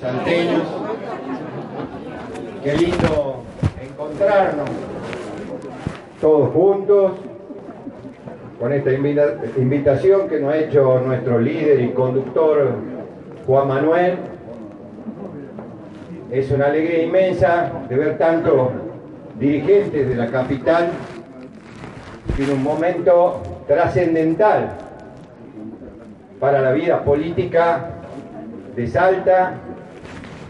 Santeños, qué lindo encontrarnos todos juntos con esta invitación que nos ha hecho nuestro líder y conductor Juan Manuel. Es una alegría inmensa de ver tantos dirigentes de la capital en un momento trascendental para la vida política de Salta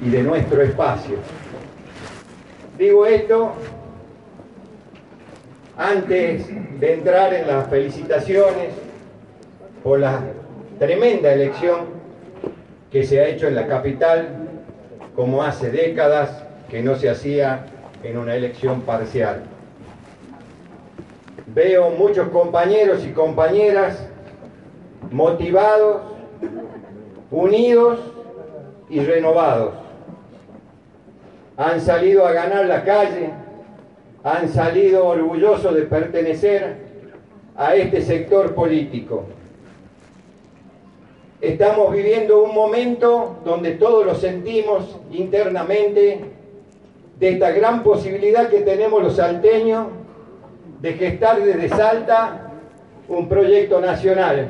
y de nuestro espacio. Digo esto antes de entrar en las felicitaciones por la tremenda elección que se ha hecho en la capital, como hace décadas que no se hacía en una elección parcial. Veo muchos compañeros y compañeras motivados, unidos y renovados. Han salido a ganar la calle, han salido orgullosos de pertenecer a este sector político. Estamos viviendo un momento donde todos lo sentimos internamente de esta gran posibilidad que tenemos los salteños de gestar desde Salta un proyecto nacional.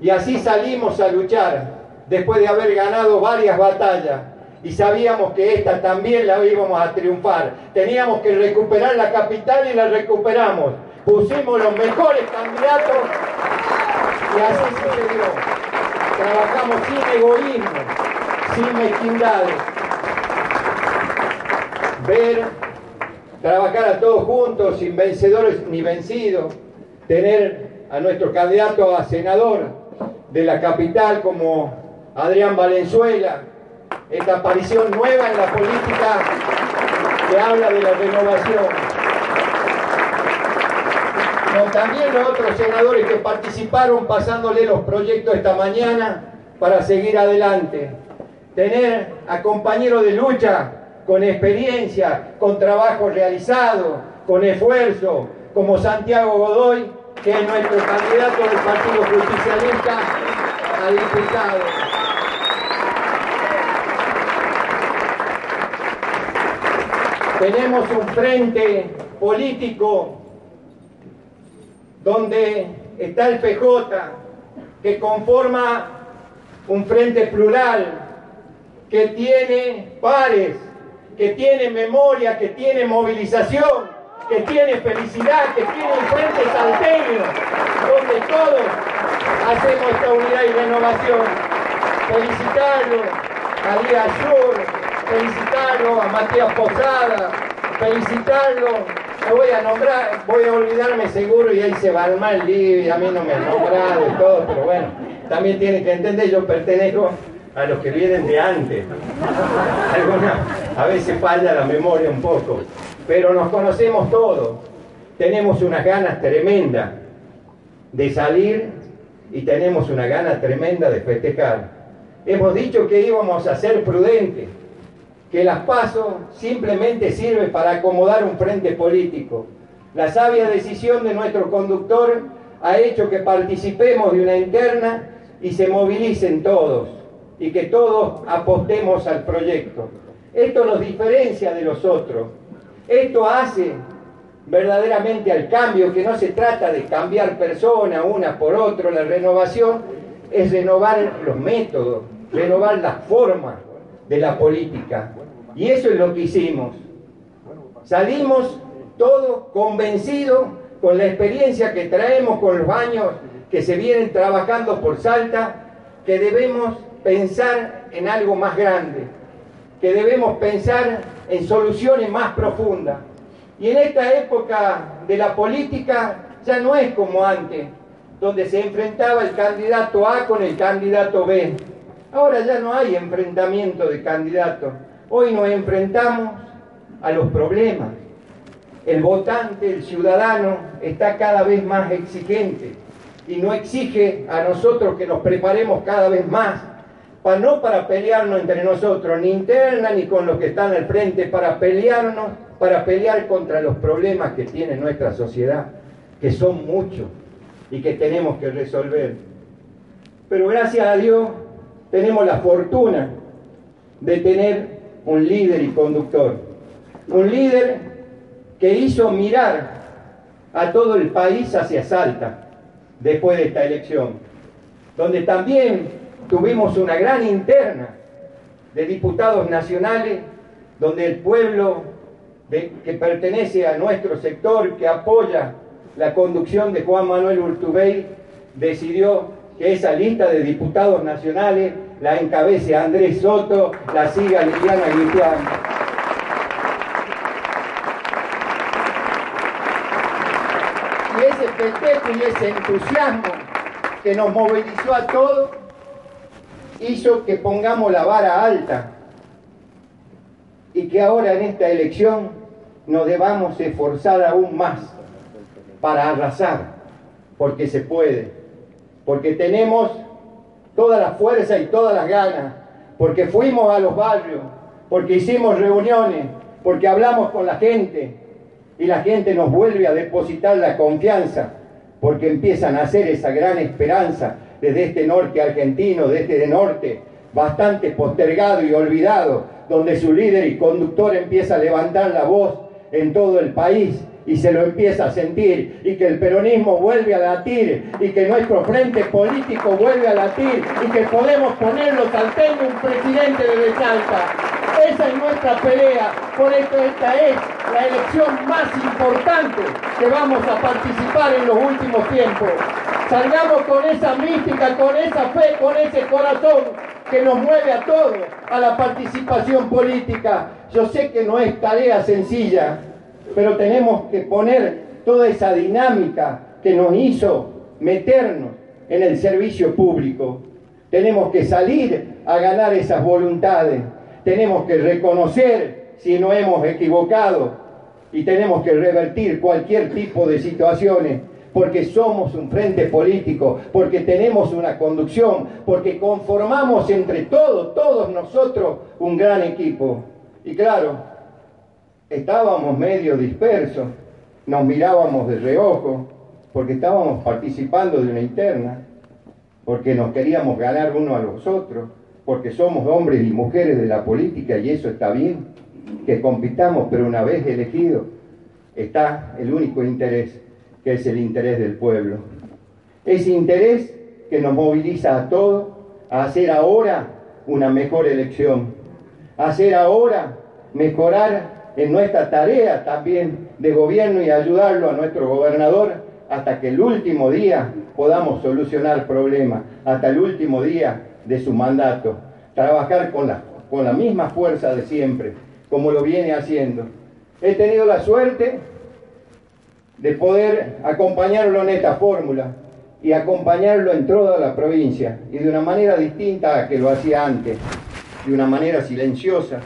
Y así salimos a luchar después de haber ganado varias batallas y sabíamos que esta también la íbamos a triunfar. Teníamos que recuperar la capital y la recuperamos. Pusimos los mejores candidatos y así se dio. Trabajamos sin egoísmo, sin mezquindades. Ver, trabajar a todos juntos, sin vencedores ni vencidos. Tener a nuestro candidato a senador de la capital como Adrián Valenzuela, esta aparición nueva en la política que habla de la renovación. también los otros senadores que participaron pasándole los proyectos esta mañana para seguir adelante. Tener a compañeros de lucha con experiencia, con trabajo realizado, con esfuerzo, como Santiago Godoy, que es nuestro candidato del Partido Justicialista a diputado. Tenemos un frente político donde está el PJ, que conforma un frente plural, que tiene pares, que tiene memoria, que tiene movilización, que tiene felicidad, que tiene un frente salteño, donde todos hacemos esta unidad y renovación. Felicitarlo a Díaz Sur, felicitarlo a Matías Posada, felicitarlo, me voy a nombrar, voy a olvidarme seguro y ahí se va al mal y a mí no me ha nombrado y todo, pero bueno, también tiene que entender, yo pertenezco a los que vienen de antes. a veces falla la memoria un poco, pero nos conocemos todos, tenemos unas ganas tremendas de salir y tenemos una gana tremenda de festejar. Hemos dicho que íbamos a ser prudentes, que las PASO simplemente sirve para acomodar un frente político. La sabia decisión de nuestro conductor ha hecho que participemos de una interna y se movilicen todos y que todos apostemos al proyecto. Esto nos diferencia de los otros. Esto hace verdaderamente al cambio, que no se trata de cambiar persona una por otra, la renovación es renovar los métodos, renovar las formas de la política. Y eso es lo que hicimos. Salimos todos convencidos con la experiencia que traemos con los años que se vienen trabajando por Salta, que debemos pensar en algo más grande, que debemos pensar en soluciones más profundas. Y en esta época de la política ya no es como antes, donde se enfrentaba el candidato A con el candidato B. Ahora ya no hay enfrentamiento de candidatos Hoy nos enfrentamos a los problemas. El votante, el ciudadano, está cada vez más exigente y no exige a nosotros que nos preparemos cada vez más, para, no para pelearnos entre nosotros, ni interna ni con los que están al frente, para pelearnos, para pelear contra los problemas que tiene nuestra sociedad, que son muchos y que tenemos que resolver. Pero gracias a Dios tenemos la fortuna de tener un líder y conductor. Un líder que hizo mirar a todo el país hacia Salta después de esta elección, donde también tuvimos una gran interna de diputados nacionales, donde el pueblo que pertenece a nuestro sector, que apoya la conducción de Juan Manuel Urtubey, decidió que esa lista de diputados nacionales la encabece Andrés Soto, la siga Liliana Guitián. Y ese festejo y ese entusiasmo que nos movilizó a todos hizo que pongamos la vara alta y que ahora en esta elección nos debamos esforzar aún más para arrasar, porque se puede, porque tenemos toda la fuerza y todas las ganas, porque fuimos a los barrios, porque hicimos reuniones, porque hablamos con la gente. Y la gente nos vuelve a depositar la confianza, porque empiezan a hacer esa gran esperanza desde este norte argentino, desde este norte bastante postergado y olvidado, donde su líder y conductor empieza a levantar la voz en todo el país y se lo empieza a sentir y que el peronismo vuelve a latir y que nuestro frente político vuelve a latir y que podemos ponerlo salteño un presidente de Salta. Esa es nuestra pelea, por eso esta es la elección más importante que vamos a participar en los últimos tiempos. Salgamos con esa mística, con esa fe, con ese corazón que nos mueve a todos a la participación política. Yo sé que no es tarea sencilla, pero tenemos que poner toda esa dinámica que nos hizo meternos en el servicio público. Tenemos que salir a ganar esas voluntades. Tenemos que reconocer si no hemos equivocado y tenemos que revertir cualquier tipo de situaciones porque somos un frente político, porque tenemos una conducción, porque conformamos entre todos, todos nosotros, un gran equipo. Y claro, estábamos medio dispersos, nos mirábamos de reojo, porque estábamos participando de una interna, porque nos queríamos ganar uno a los otros, porque somos hombres y mujeres de la política y eso está bien, que compitamos, pero una vez elegido está el único interés, que es el interés del pueblo. Ese interés que nos moviliza a todos a hacer ahora una mejor elección, a hacer ahora mejorar en nuestra tarea también de gobierno y ayudarlo a nuestro gobernador hasta que el último día podamos solucionar problemas, hasta el último día de su mandato. Trabajar con la, con la misma fuerza de siempre, como lo viene haciendo. He tenido la suerte de poder acompañarlo en esta fórmula y acompañarlo en toda la provincia y de una manera distinta a que lo hacía antes, de una manera silenciosa,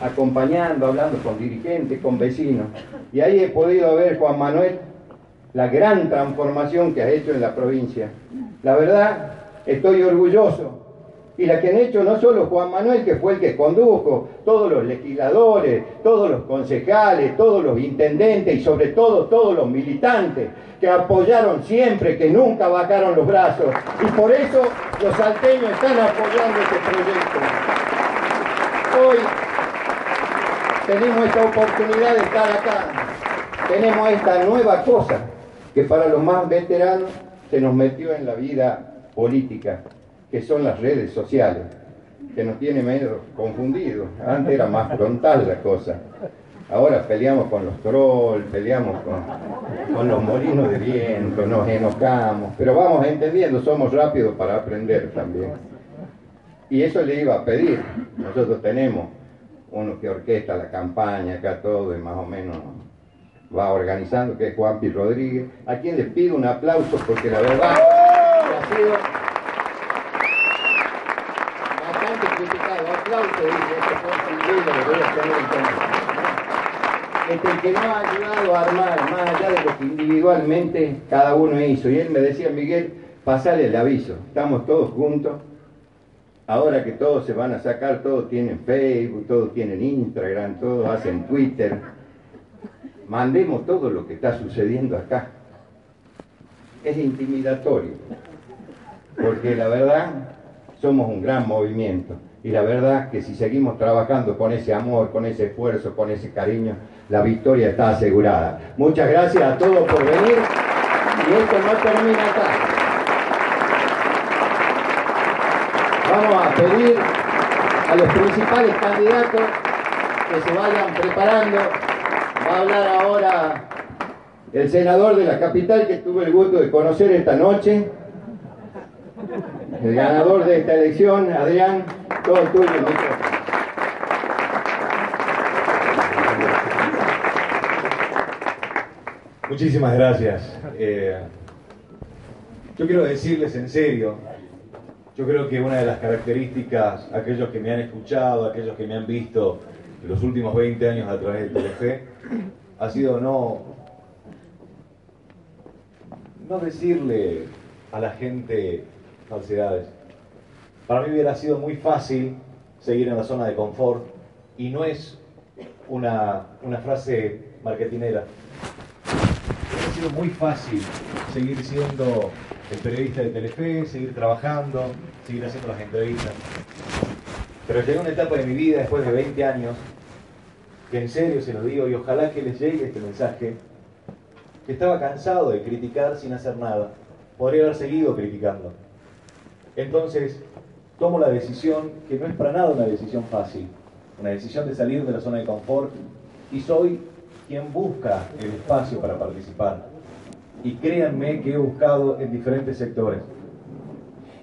acompañando, hablando con dirigentes, con vecinos. Y ahí he podido ver, Juan Manuel, la gran transformación que has hecho en la provincia. La verdad, estoy orgulloso. Y la que han hecho no solo Juan Manuel, que fue el que condujo, todos los legisladores, todos los concejales, todos los intendentes y sobre todo todos los militantes que apoyaron siempre, que nunca bajaron los brazos. Y por eso los salteños están apoyando este proyecto. Hoy tenemos esta oportunidad de estar acá, tenemos esta nueva cosa que para los más veteranos se nos metió en la vida política, que son las redes sociales, que nos tiene medio confundidos. Antes era más frontal la cosa. Ahora peleamos con los trolls, peleamos con, con los molinos de viento, nos enojamos, pero vamos entendiendo, somos rápidos para aprender también. Y eso le iba a pedir. Nosotros tenemos uno que orquesta la campaña, acá todo y más o menos va organizando, que es Juanpi Rodríguez, a quien le pido un aplauso porque la verdad ha sido bastante criticado. Aplauso, dice, este lo voy a tener en Este, el que no ha ayudado a armar, más allá de lo que individualmente cada uno hizo. Y él me decía, Miguel, pasale el aviso, estamos todos juntos Ahora que todos se van a sacar, todos tienen Facebook, todos tienen Instagram, todos hacen Twitter. Mandemos todo lo que está sucediendo acá. Es intimidatorio, porque la verdad somos un gran movimiento Y la verdad que si seguimos trabajando con ese amor, con ese esfuerzo, con ese cariño, la victoria está asegurada. Muchas gracias a todos por venir y esto no termina acá. Vamos a pedir a los principales candidatos que se vayan preparando. Va a hablar ahora el senador de la capital que tuve el gusto de conocer esta noche. El ganador de esta elección, Adrián, todo tuyo, Muchísimas gracias. Eh, yo quiero decirles en serio, yo creo que una de las características, aquellos que me han escuchado, aquellos que me han visto los últimos 20 años a través de Telefe, ha sido no, no decirle a la gente falsedades. Para mí hubiera sido muy fácil seguir en la zona de confort y no es una, una frase marketinera. Hubiera sido muy fácil seguir siendo el periodista de Telefe, seguir trabajando, seguir haciendo las entrevistas. Pero llegó una etapa de mi vida después de 20 años que en serio se lo digo y ojalá que les llegue este mensaje, que estaba cansado de criticar sin hacer nada. Podría haber seguido criticando entonces, tomo la decisión, que no es para nada una decisión fácil, una decisión de salir de la zona de confort, y soy quien busca el espacio para participar. Y créanme que he buscado en diferentes sectores.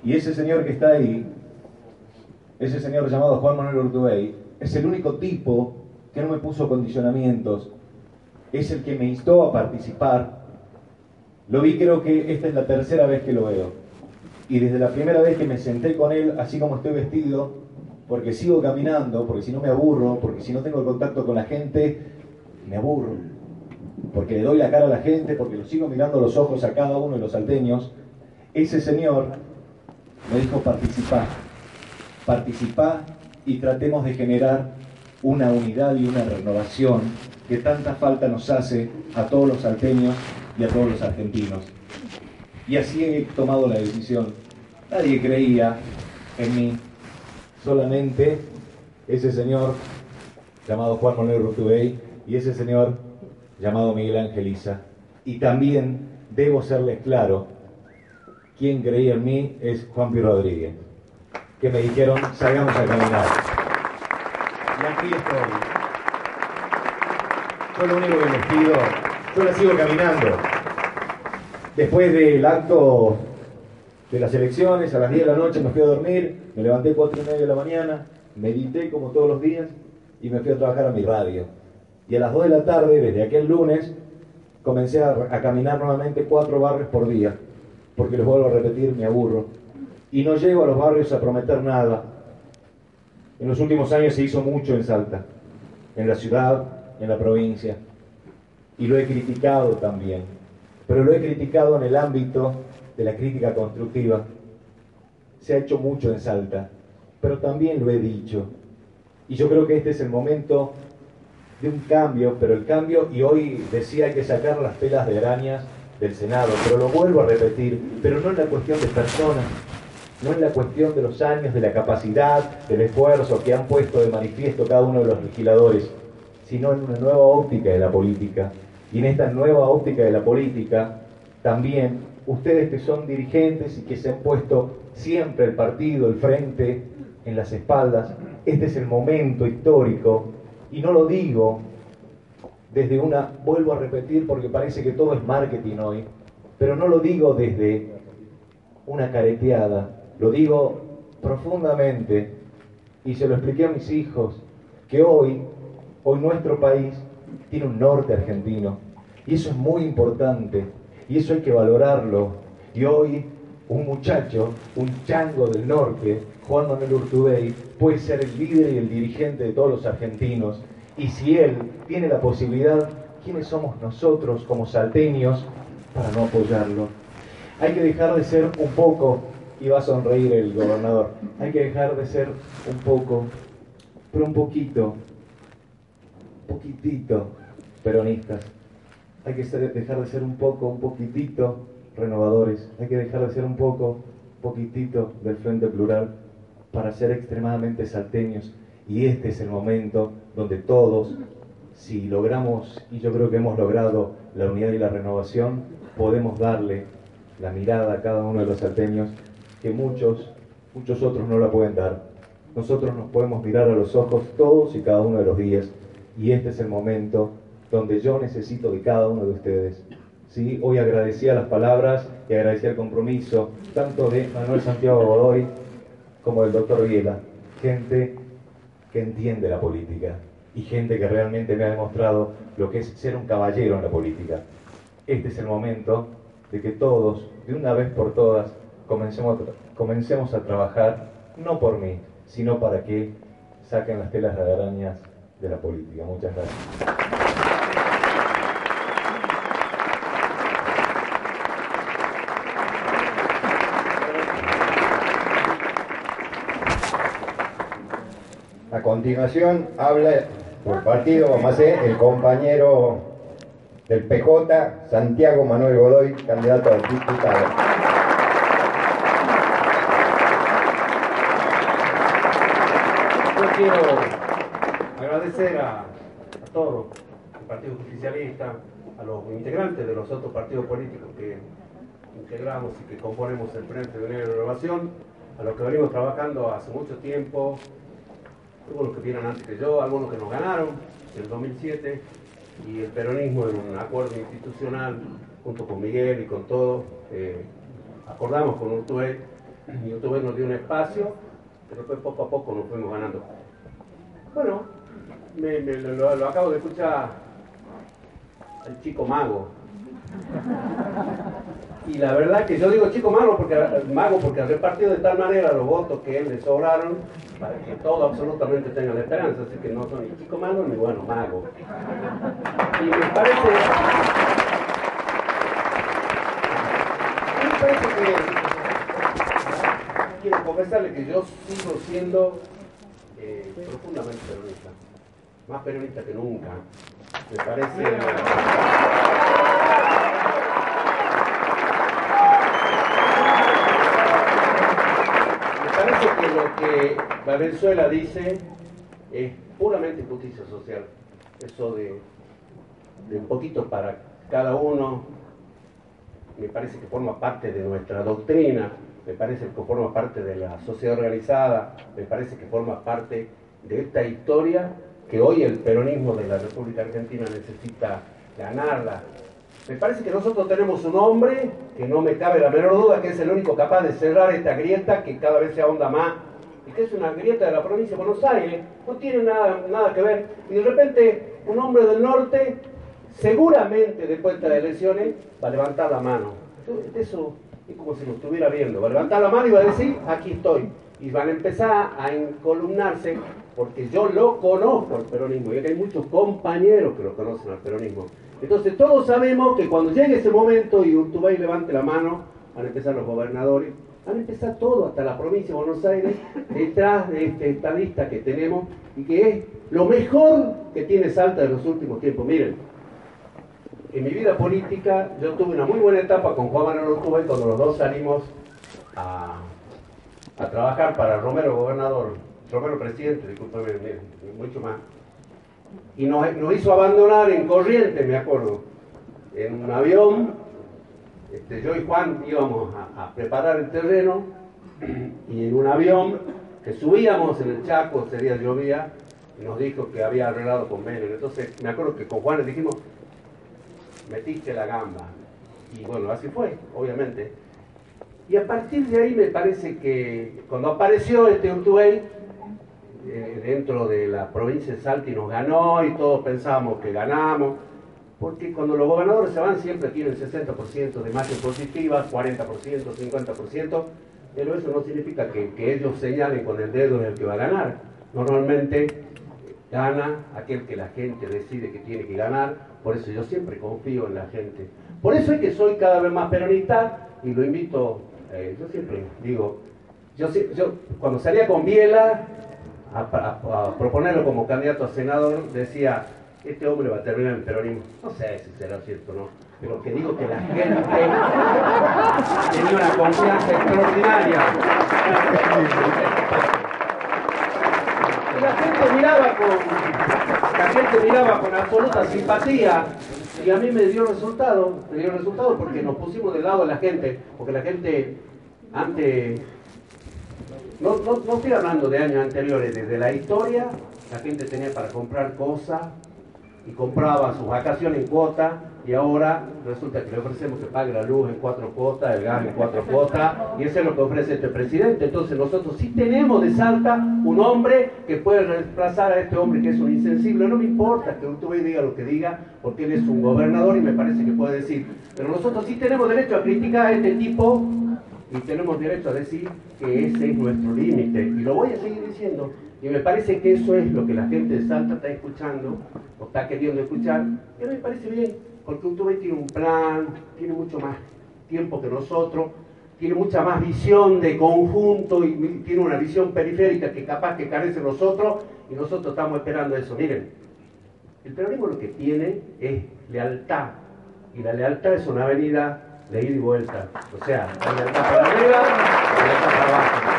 Y ese señor que está ahí, ese señor llamado Juan Manuel Urtubey, es el único tipo que no me puso condicionamientos, es el que me instó a participar. Lo vi creo que esta es la tercera vez que lo veo y desde la primera vez que me senté con él, así como estoy vestido, porque sigo caminando, porque si no me aburro, porque si no tengo contacto con la gente, me aburro. Porque le doy la cara a la gente, porque lo sigo mirando los ojos a cada uno de los salteños. Ese señor me dijo participar, participar y tratemos de generar una unidad y una renovación que tanta falta nos hace a todos los salteños y a todos los argentinos. Y así he tomado la decisión. Nadie creía en mí, solamente ese señor llamado Juan Manuel Rutubey y ese señor llamado Miguel Angeliza. Y también debo serles claro, quien creía en mí es Juan Pi Rodríguez, que me dijeron, salgamos a caminar. Y aquí estoy. Yo lo único que les pido, yo la sigo caminando. Después del acto de las elecciones, a las 10 de la noche me fui a dormir, me levanté a 4 y media de la mañana, medité como todos los días y me fui a trabajar a mi radio. Y a las 2 de la tarde, desde aquel lunes, comencé a, caminar nuevamente cuatro barrios por día, porque les vuelvo a repetir, me aburro. Y no llego a los barrios a prometer nada. En los últimos años se hizo mucho en Salta, en la ciudad, en la provincia, y lo he criticado también pero lo he criticado en el ámbito de la crítica constructiva. Se ha hecho mucho en Salta, pero también lo he dicho. Y yo creo que este es el momento de un cambio, pero el cambio, y hoy decía hay que sacar las pelas de arañas del Senado, pero lo vuelvo a repetir, pero no en la cuestión de personas, no en la cuestión de los años, de la capacidad, del esfuerzo que han puesto de manifiesto cada uno de los legisladores, sino en una nueva óptica de la política, y en esta nueva óptica de la política, también ustedes que son dirigentes y que se han puesto siempre el partido, el frente en las espaldas, este es el momento histórico, y no lo digo desde una, vuelvo a repetir porque parece que todo es marketing hoy, pero no lo digo desde una careteada, lo digo profundamente, y se lo expliqué a mis hijos, que hoy, hoy nuestro país tiene un norte argentino. Y eso es muy importante. Y eso hay que valorarlo. Y hoy un muchacho, un chango del norte, Juan Manuel Urtubey, puede ser el líder y el dirigente de todos los argentinos. Y si él tiene la posibilidad, ¿quiénes somos nosotros como salteños para no apoyarlo? Hay que dejar de ser un poco, y va a sonreír el gobernador, hay que dejar de ser un poco, pero un poquito, poquitito peronistas. Hay que dejar de ser un poco, un poquitito renovadores. Hay que dejar de ser un poco, poquitito del Frente Plural. Para ser extremadamente salteños y este es el momento donde todos, si logramos, y yo creo que hemos logrado la unidad y la renovación, podemos darle la mirada a cada uno de los salteños que muchos, muchos otros no la pueden dar. Nosotros nos podemos mirar a los ojos todos y cada uno de los días y este es el momento donde yo necesito de cada uno de ustedes. ¿Sí? Hoy agradecía las palabras y agradecía el compromiso tanto de Manuel Santiago Godoy como del doctor Viela, gente que entiende la política y gente que realmente me ha demostrado lo que es ser un caballero en la política. Este es el momento de que todos, de una vez por todas, comencemos a, comencemos a trabajar, no por mí, sino para que saquen las telas de arañas de la política. Muchas gracias. A continuación habla por partido, vamos a hacer, el compañero del PJ, Santiago Manuel Godoy, candidato a diputado. Yo quiero agradecer a, a todos, al Partido Justicialista, a los integrantes de los otros partidos políticos que integramos y que componemos el Frente de Unidad y Renovación, a los que venimos trabajando hace mucho tiempo, algunos que vienen antes que yo, algunos que nos ganaron en el 2007, y el peronismo en un acuerdo institucional, junto con Miguel y con todos, eh, acordamos con Urtubey, y Urtubey nos dio un espacio, pero después poco a poco nos fuimos ganando. Bueno, me, lo acabo de escuchar al chico mago. Y la verdad que yo digo chico mago porque, mago porque ha repartido de tal manera los votos que él le sobraron para que todo absolutamente tenga la esperanza. Así que no son ni chico mago ni bueno mago. Y me parece. Me parece que. Quiero confesarle que yo sigo siendo eh, profundamente peronista. Más peronista que nunca. Me parece. Me parece que lo que Valenzuela dice es puramente justicia social. Eso de, de un poquito para cada uno, me parece que forma parte de nuestra doctrina, me parece que forma parte de la sociedad organizada, me parece que forma parte de esta historia que hoy el peronismo de la República Argentina necesita ganarla. Me parece que nosotros tenemos un hombre que no me cabe la menor duda que es el único capaz de cerrar esta grieta que cada vez se ahonda más y que es una grieta de la provincia de Buenos Aires, no tiene nada, nada que ver. Y de repente un hombre del norte, seguramente después de estas elecciones, va a levantar la mano. Eso es como si lo estuviera viendo. Va a levantar la mano y va a decir, aquí estoy. Y van a empezar a encolumnarse, porque yo lo conozco al peronismo, y aquí hay muchos compañeros que lo conocen al peronismo. Entonces todos sabemos que cuando llegue ese momento y Urtubey levante la mano, van a empezar los gobernadores, van a todo, hasta la provincia de Buenos Aires, detrás de este estadista que tenemos y que es lo mejor que tiene Salta en los últimos tiempos. Miren, en mi vida política yo tuve una muy buena etapa con Juan Manuel Urtubey cuando los dos salimos a, trabajar para Romero gobernador, Romero presidente, discúlpeme, mucho más. Y nos, nos hizo abandonar en Corrientes, me acuerdo, en un avión. Este, yo y Juan íbamos a, a preparar el terreno y en un avión que subíamos en el Chaco, ese día llovía, nos dijo que había arreglado con Menem. Entonces me acuerdo que con Juan le dijimos, metiste la gamba. Y bueno, así fue, obviamente. Y a partir de ahí me parece que cuando apareció este Urtubey, eh, dentro de la provincia de Salta nos ganó y todos pensábamos que ganamos, porque cuando los gobernadores se van siempre tienen 60% de imagen positiva, 40%, 50%, pero eso no significa que, ellos señalen con el dedo en el que va a ganar. Normalmente gana aquel que la gente decide que tiene que ganar, por eso yo siempre confío en la gente. Por eso es que soy cada vez más peronista y lo invito, eh, yo siempre digo, yo, cuando salía con Biela a proponerlo como candidato a senador, decía, este hombre va a terminar en peronismo. No sé si será cierto o no, pero que digo que la gente tenía una confianza extraordinaria. miraba con, la gente miraba con absoluta simpatía y a mí me dio resultado, me dio resultado porque nos pusimos del lado de la gente, porque la gente antes, no, no, no estoy hablando de años anteriores, desde la historia la gente tenía para comprar cosas y compraba sus vacaciones en cuota y ahora resulta que le ofrecemos que pague la luz en cuatro cuotas, el gas en cuatro cuotas y eso es lo que ofrece este presidente. Entonces nosotros sí tenemos de Salta un hombre que puede reemplazar a este hombre que es un insensible. No me importa que usted diga lo que diga porque él es un gobernador y me parece que puede decir. Pero nosotros sí tenemos derecho a criticar a este tipo y tenemos derecho a decir que ese es nuestro límite. Y lo voy a seguir diciendo y me parece que eso es lo que la gente de Salta está escuchando o está queriendo escuchar. Y me parece bien, porque Urtubey tiene un plan, tiene mucho más tiempo que nosotros, tiene mucha más visión de conjunto y tiene una visión periférica que capaz que carece nosotros y nosotros estamos esperando eso. Miren, el peronismo lo que tiene es lealtad y la lealtad es una avenida de ida y vuelta. O sea, la lealtad para arriba y la lealtad para abajo.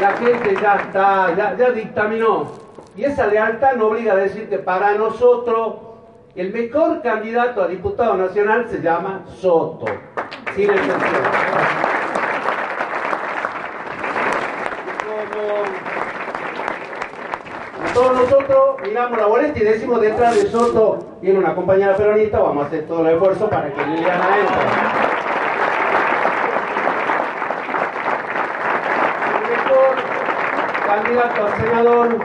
la gente ya está, ya, dictaminó. Y esa lealtad nos obliga a decir que para nosotros el mejor candidato a diputado nacional se llama Soto, sin excepción. Todos nosotros miramos la boleta y decimos detrás de Soto viene una compañera peronista, vamos a hacer todo el esfuerzo para que Liliana entre. candidato a senador,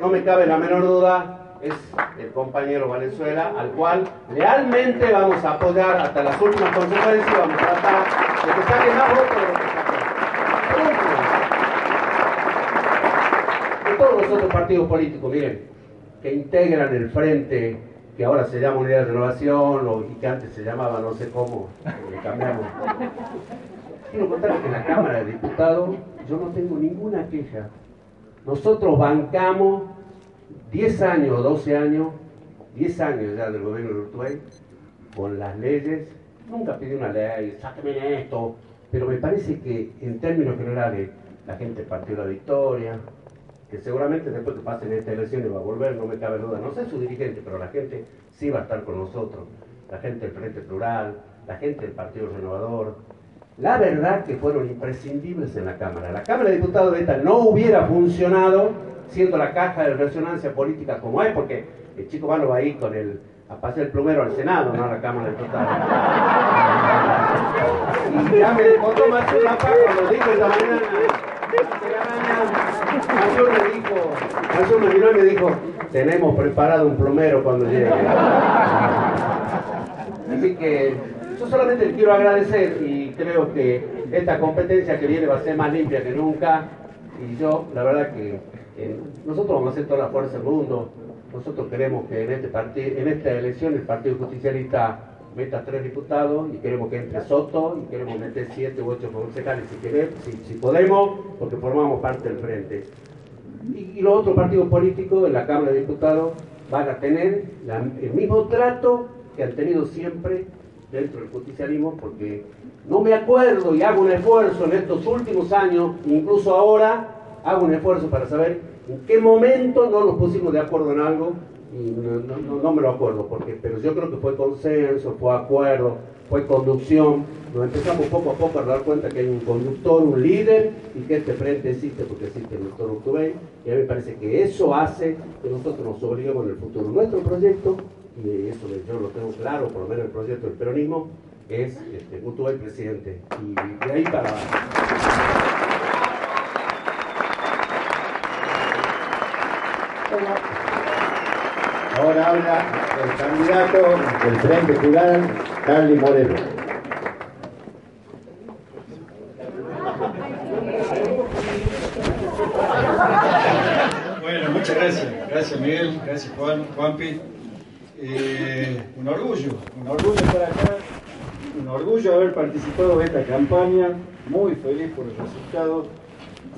no me cabe la menor duda, es el compañero Valenzuela, al cual lealmente vamos a apoyar hasta las últimas consecuencias, vamos a tratar de que saque más votos de lo que De todos los otros partidos políticos, miren, que integran el frente que ahora se llama Unidad de Renovación o, que antes se llamaba no sé cómo, le cambiamos. Quiero contarles que en la Cámara de Diputados yo no tengo ninguna queja nosotros bancamos 10 años o 12 años, 10 años ya del gobierno de Urtubey, con las leyes, nunca pidió una ley, sáqueme esto, pero me parece que en términos generales la gente partió la victoria, que seguramente después que pasen estas elecciones va a volver, no me cabe duda, no sé su dirigente, pero la gente sí va a estar con nosotros, la gente del Frente Plural, la gente del Partido Renovador, la verdad que fueron imprescindibles en la Cámara. La Cámara de Diputados de esta no hubiera funcionado siendo la caja de resonancia política como es, porque el chico malo va ahí con el, a pasar el plumero al Senado, no a la Cámara de Diputados. Y ya me contó más una cuando dijo esta mañana, Mayor me dijo, miró y me dijo, tenemos preparado un plumero cuando llegue. Así que yo solamente le quiero agradecer y creo que esta competencia que viene va a ser más limpia que nunca y yo, la verdad que nosotros vamos a hacer toda la fuerza del mundo, nosotros queremos que en, este en esta elección el Partido Justicialista meta tres diputados y queremos que entre Soto y queremos meter siete u ocho concejales si, queremos, si, podemos, porque formamos parte del frente. Y, los otros partidos políticos en la Cámara de Diputados van a tener el mismo trato que han tenido siempre dentro del justicialismo, porque no me acuerdo y hago un esfuerzo en estos últimos años, incluso ahora, hago un esfuerzo para saber en qué momento no nos pusimos de acuerdo en algo y no, me lo acuerdo, porque, pero yo creo que fue consenso, fue acuerdo, fue conducción. Nos empezamos poco a poco a dar cuenta que hay un conductor, un líder y que este frente existe porque existe el doctor Urtubey. Y a mí me parece que eso hace que nosotros nos obliguemos en el futuro. Nuestro proyecto, y eso yo lo tengo claro, por lo menos el proyecto del peronismo, es este, presidente. Y de ahí para Ahora habla el candidato del Frente Plural, Carly Moreno. Bueno, muchas gracias. Gracias Miguel, gracias Juan, Juanpi. Eh, un orgullo, un orgullo estar acá un orgullo haber participado de esta campaña, muy feliz por el resultado.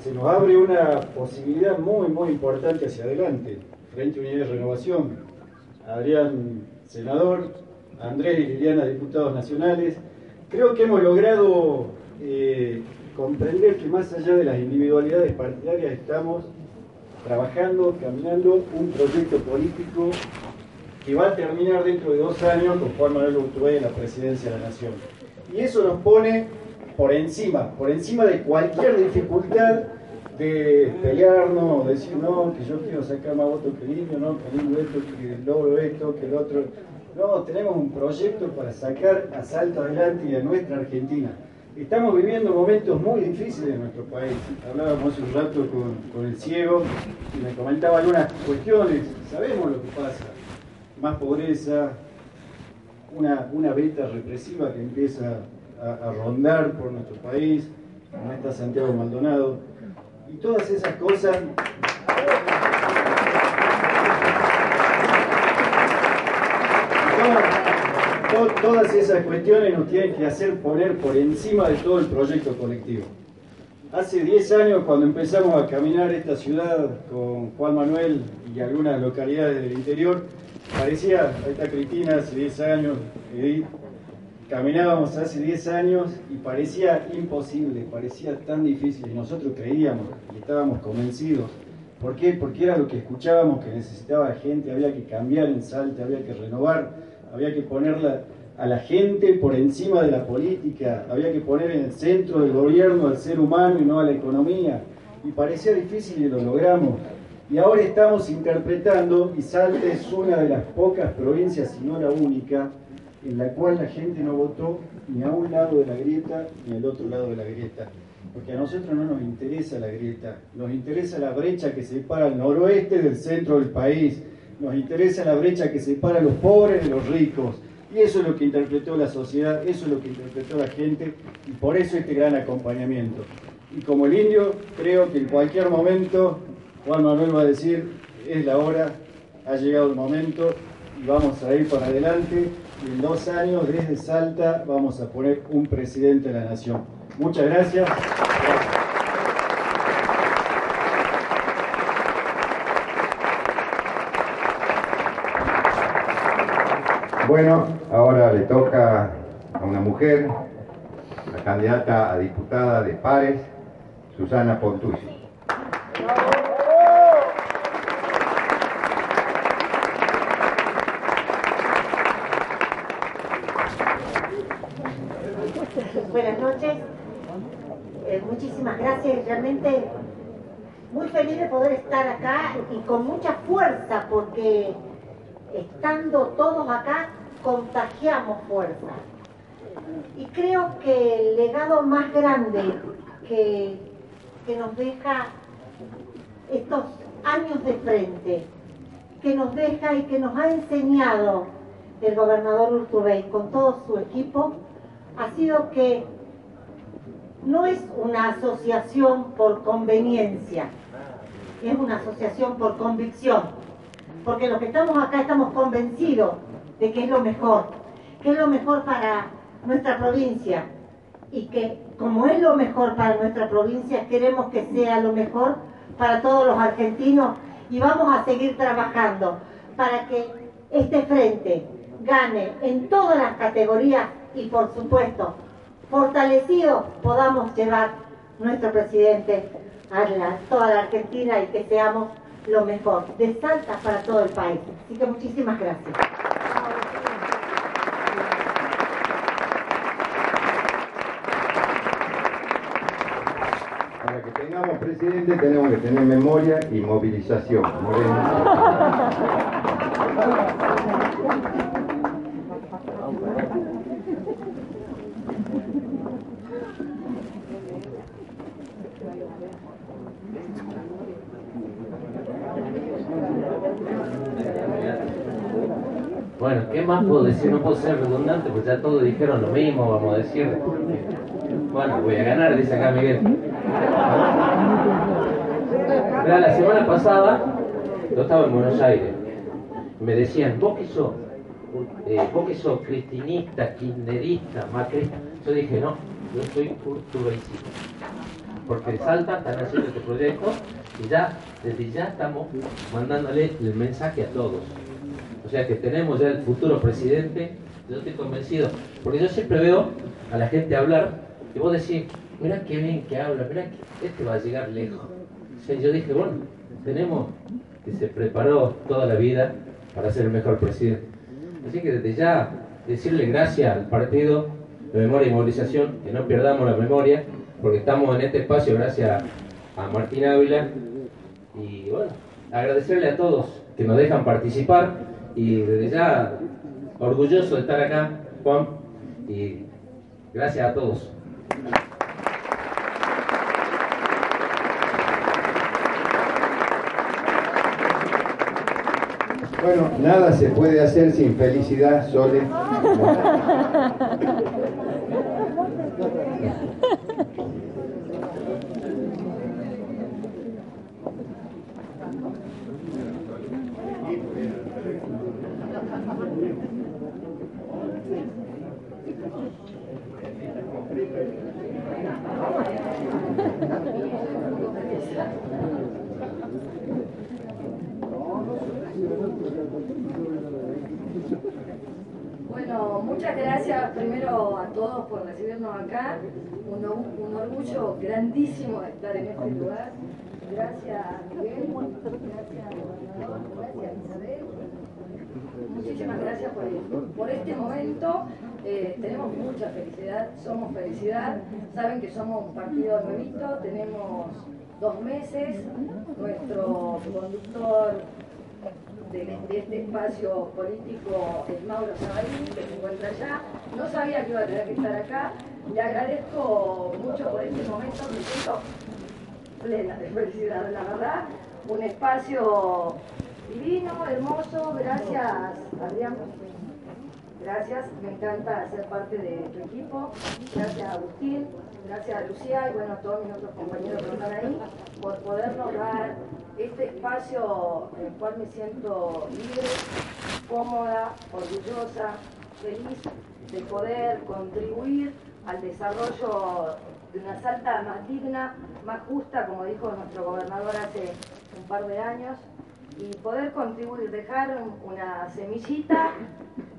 Se nos abre una posibilidad muy, muy importante hacia adelante, frente a Unidad de Renovación. Adrián, senador, Andrés y Liliana, diputados nacionales. Creo que hemos logrado eh, comprender que más allá de las individualidades partidarias estamos trabajando, caminando un proyecto político que va a terminar dentro de dos años con Juan Manuel Urtubey en la presidencia de la Nación. Y eso nos pone por encima, por encima de cualquier dificultad de pelearnos, decir no, que yo quiero sacar más votos que el indio, no, que el indio esto, que el logro esto, que el otro. No, tenemos un proyecto para sacar a Salto adelante y a nuestra Argentina. Estamos viviendo momentos muy difíciles en nuestro país. Hablábamos hace un rato con, con el ciego y me comentaba algunas cuestiones. Sabemos lo que pasa. Más pobreza, una, una beta represiva que empieza a, rondar por nuestro país. No está Santiago Maldonado y todas esas cosas. Todas, esas cuestiones nos tienen que hacer poner por encima de todo el proyecto colectivo. Hace 10 años, cuando empezamos a caminar esta ciudad con Juan Manuel y algunas localidades del interior, parecía, ahí está Cristina, hace 10 años, Edith, caminábamos hace 10 años y parecía imposible, parecía tan difícil y nosotros creíamos y estábamos convencidos. ¿Por qué? Porque era lo que escuchábamos que necesitaba gente, había que cambiar en Salta, había que renovar, había que ponerla a la gente por encima de la política, había que poner en el centro del gobierno al ser humano y no a la economía. Y parecía difícil y lo logramos. Y ahora estamos interpretando, y Salta es una de las pocas provincias, si no la única, en la cual la gente no votó ni a un lado de la grieta ni al otro lado de la grieta. Porque a nosotros no nos interesa la grieta, nos interesa la brecha que separa el noroeste del centro del país, nos interesa la brecha que separa a los pobres de los ricos. Y eso es lo que interpretó la sociedad, eso es lo que interpretó la gente, y por eso este gran acompañamiento. Y como el indio, creo que en cualquier momento Juan Manuel va a decir, es la hora, ha llegado el momento, y vamos a ir para adelante en dos años desde Salta vamos a poner un presidente de la nación. Muchas gracias. Bueno, ahora le toca a una mujer, la candidata a diputada de Pares, Susana Pontucci. Buenas noches. Eh, muchísimas gracias. Realmente muy feliz de poder estar acá y con mucha fuerza porque estando todos acá contagiamos fuerza. Y creo que el legado más grande que, que nos deja estos años de frente, que nos deja y que nos ha enseñado el gobernador Urtubey con todo su equipo, ha sido que no es una asociación por conveniencia, es una asociación por convicción, porque los que estamos acá estamos convencidos de que es lo mejor, que es lo mejor para nuestra provincia. Y que como es lo mejor para nuestra provincia, queremos que sea lo mejor para todos los argentinos y vamos a seguir trabajando para que este frente gane en todas las categorías y por supuesto, fortalecidos podamos llevar nuestro presidente a la, toda la Argentina y que seamos lo mejor, de Salta para todo el país. Así que muchísimas gracias. Para que tengamos presidente tenemos que tener memoria y movilización. Bueno, ¿qué más puedo decir? No puedo ser redundante, pues ya todos dijeron lo mismo, vamos a decir. Bueno, voy a ganar, dice acá Miguel. Mira, la semana pasada yo estaba en Buenos Aires. Me decían, vos que sos, eh, vos que sos cristinista, kirchnerista, macrista. Yo dije, no, yo soy urtubeicista. Porque en Salta están haciendo este proyecto y ya, desde ya estamos mandándole el mensaje a todos. Sea que tenemos ya el futuro presidente, yo estoy convencido, porque yo siempre veo a la gente hablar y vos decís, mirá qué bien que habla, mirá que este va a llegar lejos. Yo dije, bueno, tenemos que se preparó toda la vida para ser el mejor presidente. Así que desde ya decirle gracias al partido de memoria y movilización, que no perdamos la memoria, porque estamos en este espacio gracias a Martín Ávila. Y bueno, agradecerle a todos que nos dejan participar y desde ya orgulloso de estar acá, Juan, y gracias a todos. Bueno, nada se puede hacer sin felicidad, Sole. Bueno, muchas gracias primero a todos por recibirnos acá. Un, orgullo grandísimo de estar en este lugar. Gracias Miguel, gracias gobernador, gracias Isabel. Muchísimas gracias por, por este momento. Eh, tenemos mucha felicidad, somos felicidad. Saben que somos un partido nuevito, tenemos dos meses. Nuestro conductor de, este espacio político es Mauro Zabalini, que se encuentra allá. No sabía que iba a tener que estar acá. Le agradezco mucho por este momento, me siento plena de felicidad, la verdad. Un espacio divino, hermoso. Gracias, Adrián. Gracias, me encanta ser parte de tu equipo. Gracias, Agustín. Gracias a Lucía y bueno, a todos mis otros compañeros que están ahí por podernos dar este espacio en el cual me siento libre, cómoda, orgullosa, feliz de poder contribuir al desarrollo de una Salta más digna, más justa, como dijo nuestro gobernador hace un par de años, y poder contribuir, dejar una semillita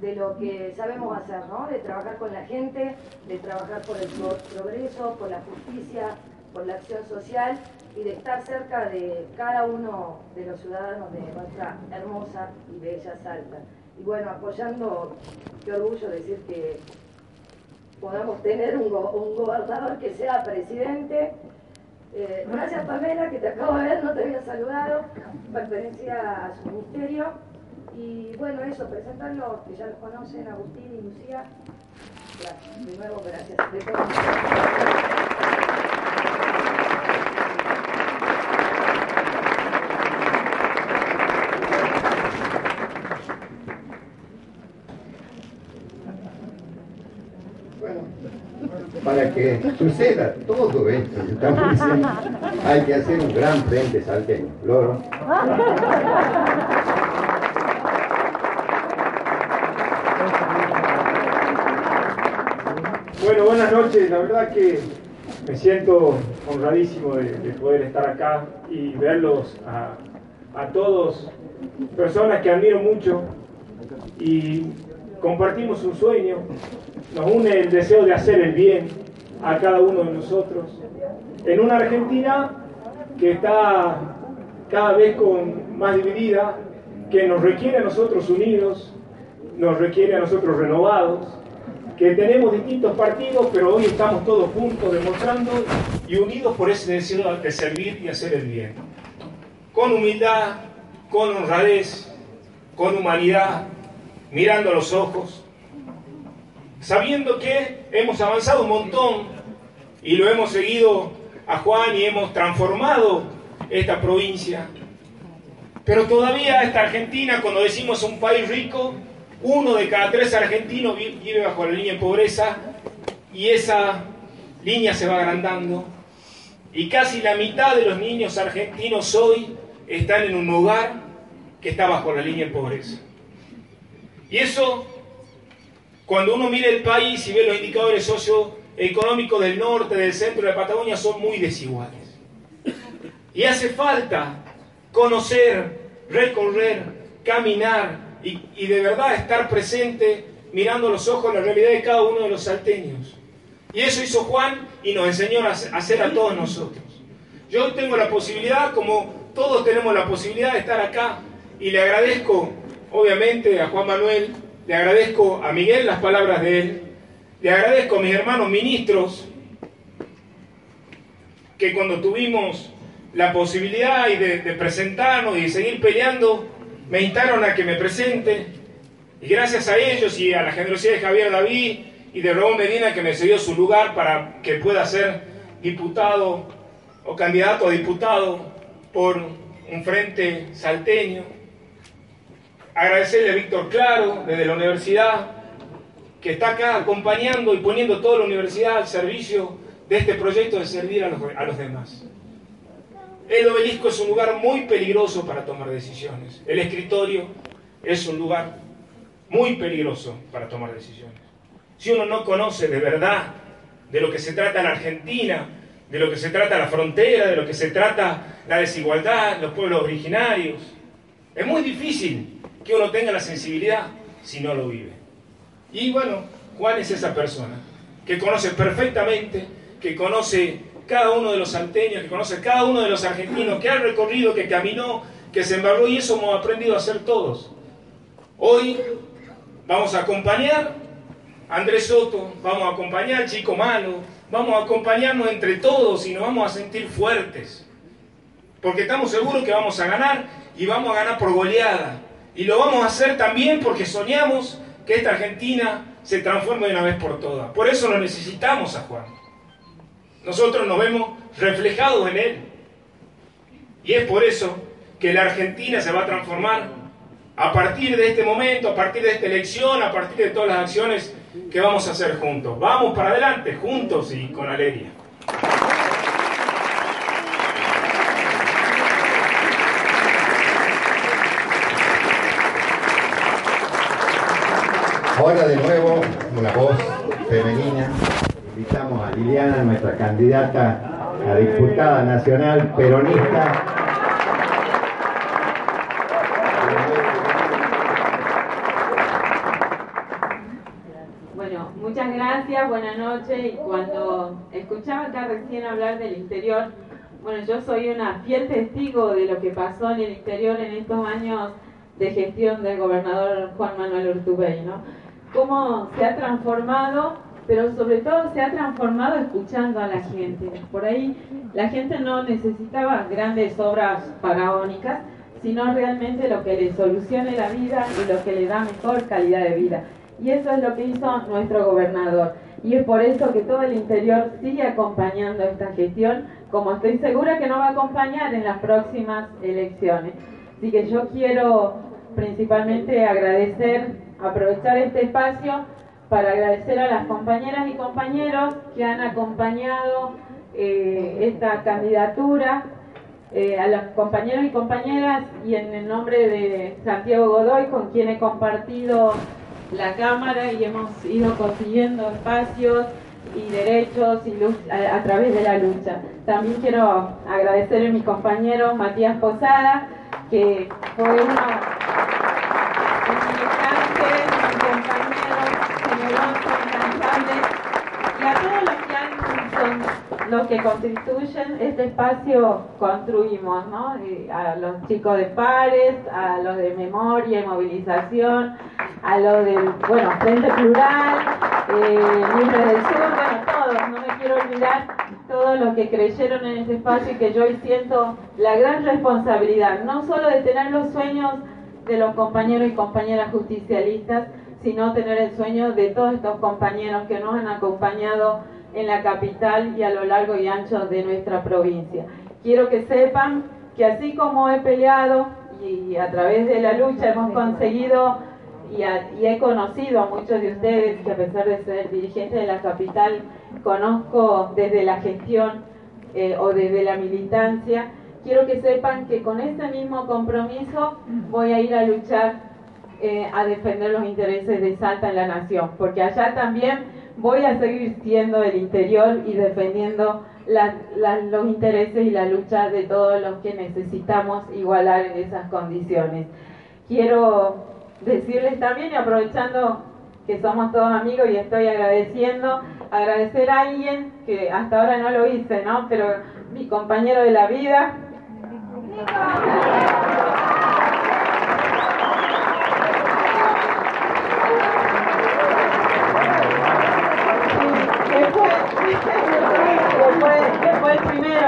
de lo que sabemos hacer, ¿no? De trabajar con la gente, de trabajar por el progreso, por la justicia, por la acción social y de estar cerca de cada uno de los ciudadanos de nuestra hermosa y bella Salta. Y bueno, apoyando, qué orgullo decir que podamos tener un, gobernador que sea presidente. Eh, gracias Pamela, que te acabo de ver, no te había saludado, pertenecía a su ministerio. Y bueno, eso, presentarlos, que ya los conocen, Agustín y Lucía. Gracias, de nuevo, gracias. para que suceda todo esto estamos diciendo, hay que hacer un gran frente salteño. Loro. Bueno, buenas noches. La verdad que me siento honradísimo de, poder estar acá y verlos a, a todos, personas que admiro mucho y compartimos un sueño, nos une el deseo de hacer el bien a cada uno de nosotros. En una Argentina que está cada vez con más dividida, que nos requiere a nosotros unidos, nos requiere a nosotros renovados, que tenemos distintos partidos, pero hoy estamos todos juntos demostrando y unidos por ese deseo de servir y hacer el bien. Con humildad, con honradez, con humanidad, mirando a los ojos, sabiendo que hemos avanzado un montón y lo hemos seguido a Juan y hemos transformado esta provincia. Pero todavía esta Argentina, cuando decimos un país rico, uno de cada tres argentinos vive bajo la línea de pobreza y esa línea se va agrandando. Y casi la mitad de los niños argentinos hoy están en un hogar que está bajo la línea de pobreza. Y eso, cuando uno mira el país y ve los indicadores socioeconómicos del norte, del centro de Patagonia, son muy desiguales. Y hace falta conocer, recorrer, caminar y, de verdad estar presente mirando los ojos la realidad de cada uno de los salteños. Y eso hizo Juan y nos enseñó a hacer a todos nosotros. Yo tengo la posibilidad, como todos tenemos la posibilidad de estar acá, y le agradezco, obviamente, a Juan Manuel, le agradezco a Miguel las palabras de él, le agradezco a mis hermanos ministros, que cuando tuvimos la posibilidad de, presentarnos y de seguir peleando, me instaron a que me presente, y gracias a ellos y a la generosidad de Javier David y de Ramón Medina que me cedió su lugar para que pueda ser diputado o candidato a diputado por un frente salteño. Agradecerle a Víctor Claro desde la universidad que está acá acompañando y poniendo toda la universidad al servicio de este proyecto de servir a los, demás. El obelisco es un lugar muy peligroso para tomar decisiones. El escritorio es un lugar muy peligroso para tomar decisiones. Si uno no conoce de verdad de lo que se trata la Argentina, de lo que se trata la frontera, de lo que se trata la desigualdad, los pueblos originarios, es muy difícil que uno tenga la sensibilidad si no lo vive. Y bueno, Juan es esa persona que conoce perfectamente, que conoce cada uno de los salteños, que conoce cada uno de los argentinos, que ha recorrido, que caminó, que se embarró y eso hemos aprendido a hacer todos. Hoy vamos a acompañar a Andrés Soto, vamos a acompañar al Chico Malo, vamos a acompañarnos entre todos y nos vamos a sentir fuertes. Porque estamos seguros que vamos a ganar y vamos a ganar por goleada. Y lo vamos a hacer también porque soñamos que esta Argentina se transforme de una vez por todas. Por eso lo necesitamos a Juan. Nosotros nos vemos reflejados en él. Y es por eso que la Argentina se va a transformar a partir de este momento, a partir de esta elección, a partir de todas las acciones que vamos a hacer juntos. Vamos para adelante, juntos y con alegría. Ahora de nuevo una voz femenina. Invitamos a Liliana, nuestra candidata a diputada nacional peronista. Bueno, muchas gracias, buenas noches. Y cuando escuchaba acá recién hablar del interior, bueno, yo soy una fiel testigo de lo que pasó en el interior en estos años de gestión del gobernador Juan Manuel Urtubey, ¿no? Cómo se ha transformado, pero sobre todo se ha transformado escuchando a la gente. Por ahí la gente no necesitaba grandes obras faraónicas, sino realmente lo que le solucione la vida y lo que le da mejor calidad de vida. Y eso es lo que hizo nuestro gobernador. Y es por eso que todo el interior sigue acompañando esta gestión, como estoy segura que no va a acompañar en las próximas elecciones. Así que yo quiero principalmente agradecer, aprovechar este espacio para agradecer a las compañeras y compañeros que han acompañado eh, esta candidatura, eh, a los compañeros y compañeras y en el nombre de Santiago Godoy, con quien he compartido la Cámara y hemos ido consiguiendo espacios y derechos y luz, a, a, través de la lucha. También quiero agradecer a mi compañero Matías Posada, que fue uno, los que constituyen este espacio construimos, ¿no? A los chicos de pares, a los de memoria y movilización, a los del, bueno, Frente Plural, eh, del Sur, bueno, todos, no me quiero olvidar todos los que creyeron en este espacio y que yo hoy siento la gran responsabilidad, no solo de tener los sueños de los compañeros y compañeras justicialistas, sino tener el sueño de todos estos compañeros que nos han acompañado en la capital y a lo largo y ancho de nuestra provincia. Quiero que sepan que así como he peleado y a través de la lucha hemos conseguido y, he conocido a muchos de ustedes que a pesar de ser dirigentes de la capital, conozco desde la gestión eh, o desde la militancia, quiero que sepan que con este mismo compromiso voy a ir a luchar eh, a defender los intereses de Salta en la nación, porque allá también voy a seguir siendo el interior y defendiendo los intereses y la lucha de todos los que necesitamos igualar en esas condiciones. Quiero decirles también, y aprovechando que somos todos amigos y estoy agradeciendo, agradecer a alguien que hasta ahora no lo hice, ¿no? Pero mi compañero de la vida.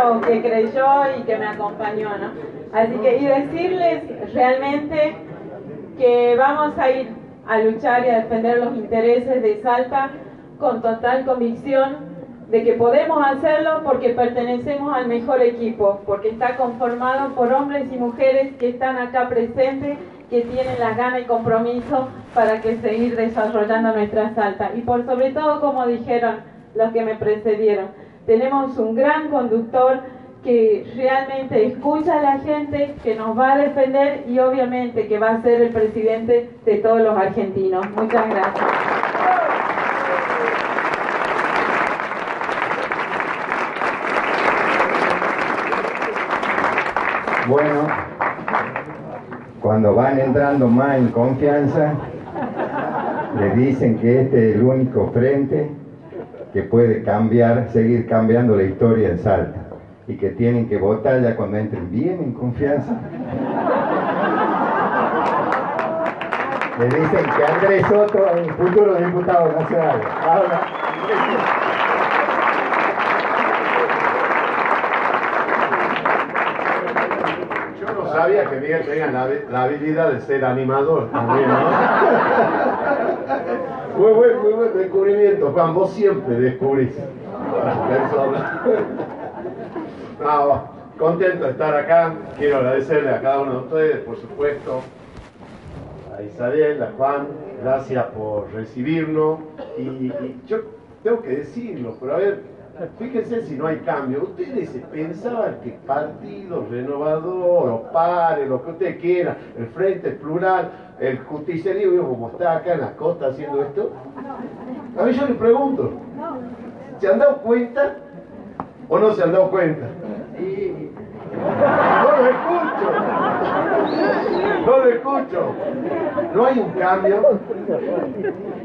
Primero que creyó y que me acompañó, ¿no? Así que, y decirles realmente que vamos a ir a luchar y a defender los intereses de Salta con total convicción de que podemos hacerlo porque pertenecemos al mejor equipo, porque está conformado por hombres y mujeres que están acá presentes, que tienen las ganas y compromiso para que seguir desarrollando nuestra Salta. Y por sobre todo, como dijeron los que me precedieron, tenemos un gran conductor que realmente escucha a la gente, que nos va a defender y obviamente que va a ser el presidente de todos los argentinos. Muchas gracias. Bueno, cuando van entrando más en confianza, le dicen que este es el único frente que puede cambiar, seguir cambiando la historia de Salta y que tienen que votar ya cuando entren bien en confianza. Le dicen que Andrés Soto es el futuro diputado nacional. Yo no sabía que Miguel tenía la, habilidad de ser animador también, ¿no? muy buen, muy buen descubrimiento, Juan, vos siempre descubrís. No, contento de estar acá. Quiero agradecerle a cada uno de ustedes, por supuesto, a Isabel, a Juan, gracias por recibirnos. Y, yo tengo que decirlo, pero a ver, fíjense si no hay cambio. Ustedes pensaban que partido renovador o pare, lo que ustedes quieran, el frente plural, el justicialismo, como está acá en las costas haciendo esto. A mí yo les pregunto, ¿se han dado cuenta o no se han dado cuenta? No lo escucho. No lo escucho. No hay un cambio.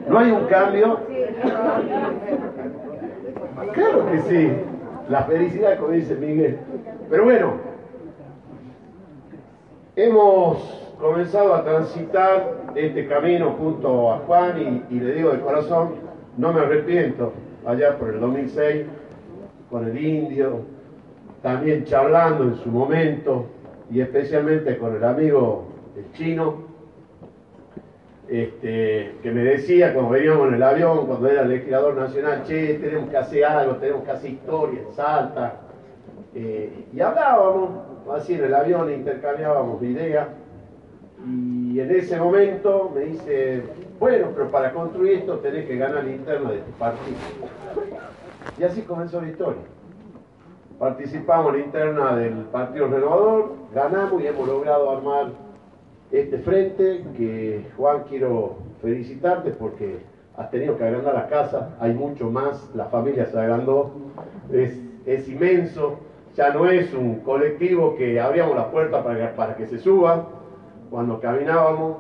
No hay un cambio. Claro que sí. La felicidad, como dice Miguel. Pero bueno, hemos comenzado a transitar este camino junto a Juan y, le digo de corazón, no me arrepiento, allá por el 2006, con el indio, también charlando en su momento, y especialmente con el amigo el chino, este, que me decía cuando veníamos en el avión, cuando era legislador nacional, che, tenemos que hacer algo, tenemos que hacer historia Salta. Eh, y hablábamos, así en el avión, intercambiábamos ideas. Y en ese momento me dice, bueno, pero para construir esto tenés que ganar la interna de tu partido. Y así comenzó la historia. Participamos en la interna del Partido Renovador, ganamos y hemos logrado armar este frente que Juan quiero felicitarte porque has tenido que agrandar la casa, hay mucho más, la familia se agrandó, es, inmenso, ya no es un colectivo que abríamos la puerta para, para que se suban cuando caminábamos,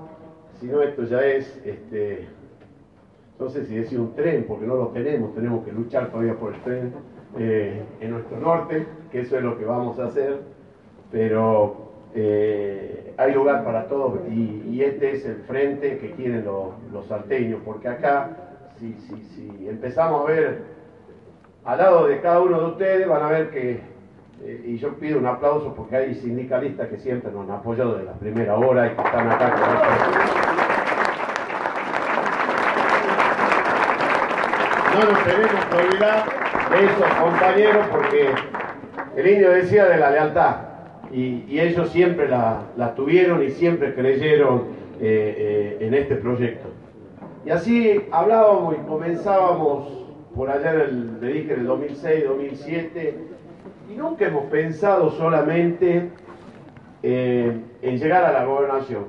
sino esto ya es, este, no sé si decir un tren, porque no lo tenemos, tenemos que luchar todavía por el tren eh, en nuestro norte, que eso es lo que vamos a hacer, pero eh, hay lugar para todos y, este es el frente que quieren los, salteños, porque acá, si, si, si, empezamos a ver al lado de cada uno de ustedes, van a ver que, eh, y yo pido un aplauso porque hay sindicalistas que siempre nos han apoyado desde la primera hora y que están acá con. No nos tenemos que olvidar esos compañeros porque el indio decía de la lealtad y, ellos siempre la, tuvieron y siempre creyeron eh, eh, en este proyecto. Y así hablábamos y comenzábamos por allá, en el, le dije, en el 2006, 2007, y nunca hemos pensado solamente eh, en llegar a la gobernación.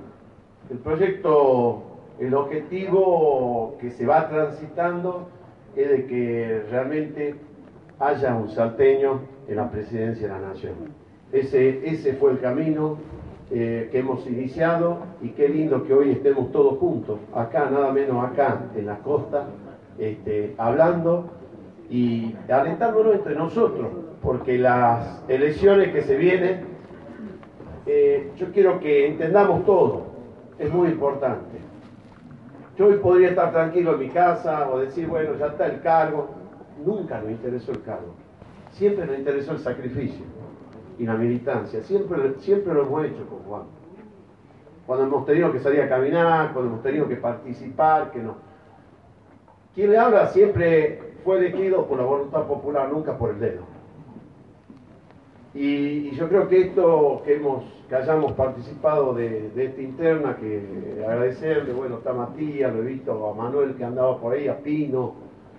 El proyecto, el objetivo que se va transitando es de que realmente haya un salteño en la presidencia de la nación. Ese, ese fue el camino eh, que hemos iniciado y qué lindo que hoy estemos todos juntos, acá, nada menos acá, en la costa, este, hablando y alentándonos entre nosotros, porque las elecciones que se vienen, eh, yo quiero que entendamos todo, es muy importante. Yo hoy podría estar tranquilo en mi casa o decir, bueno, ya está el cargo. Nunca nos interesó el cargo. Siempre nos interesó el sacrificio y la militancia. Siempre, siempre lo hemos hecho con Juan. Cuando hemos tenido que salir a caminar, cuando hemos tenido que participar, que no. Quien le habla siempre fue elegido por la voluntad popular, nunca por el dedo. Y, yo creo que esto que hemos, que hayamos participado de, de, esta interna, que agradecerle, bueno, está Matías, lo he visto a Manuel que andaba por ahí, a Pino,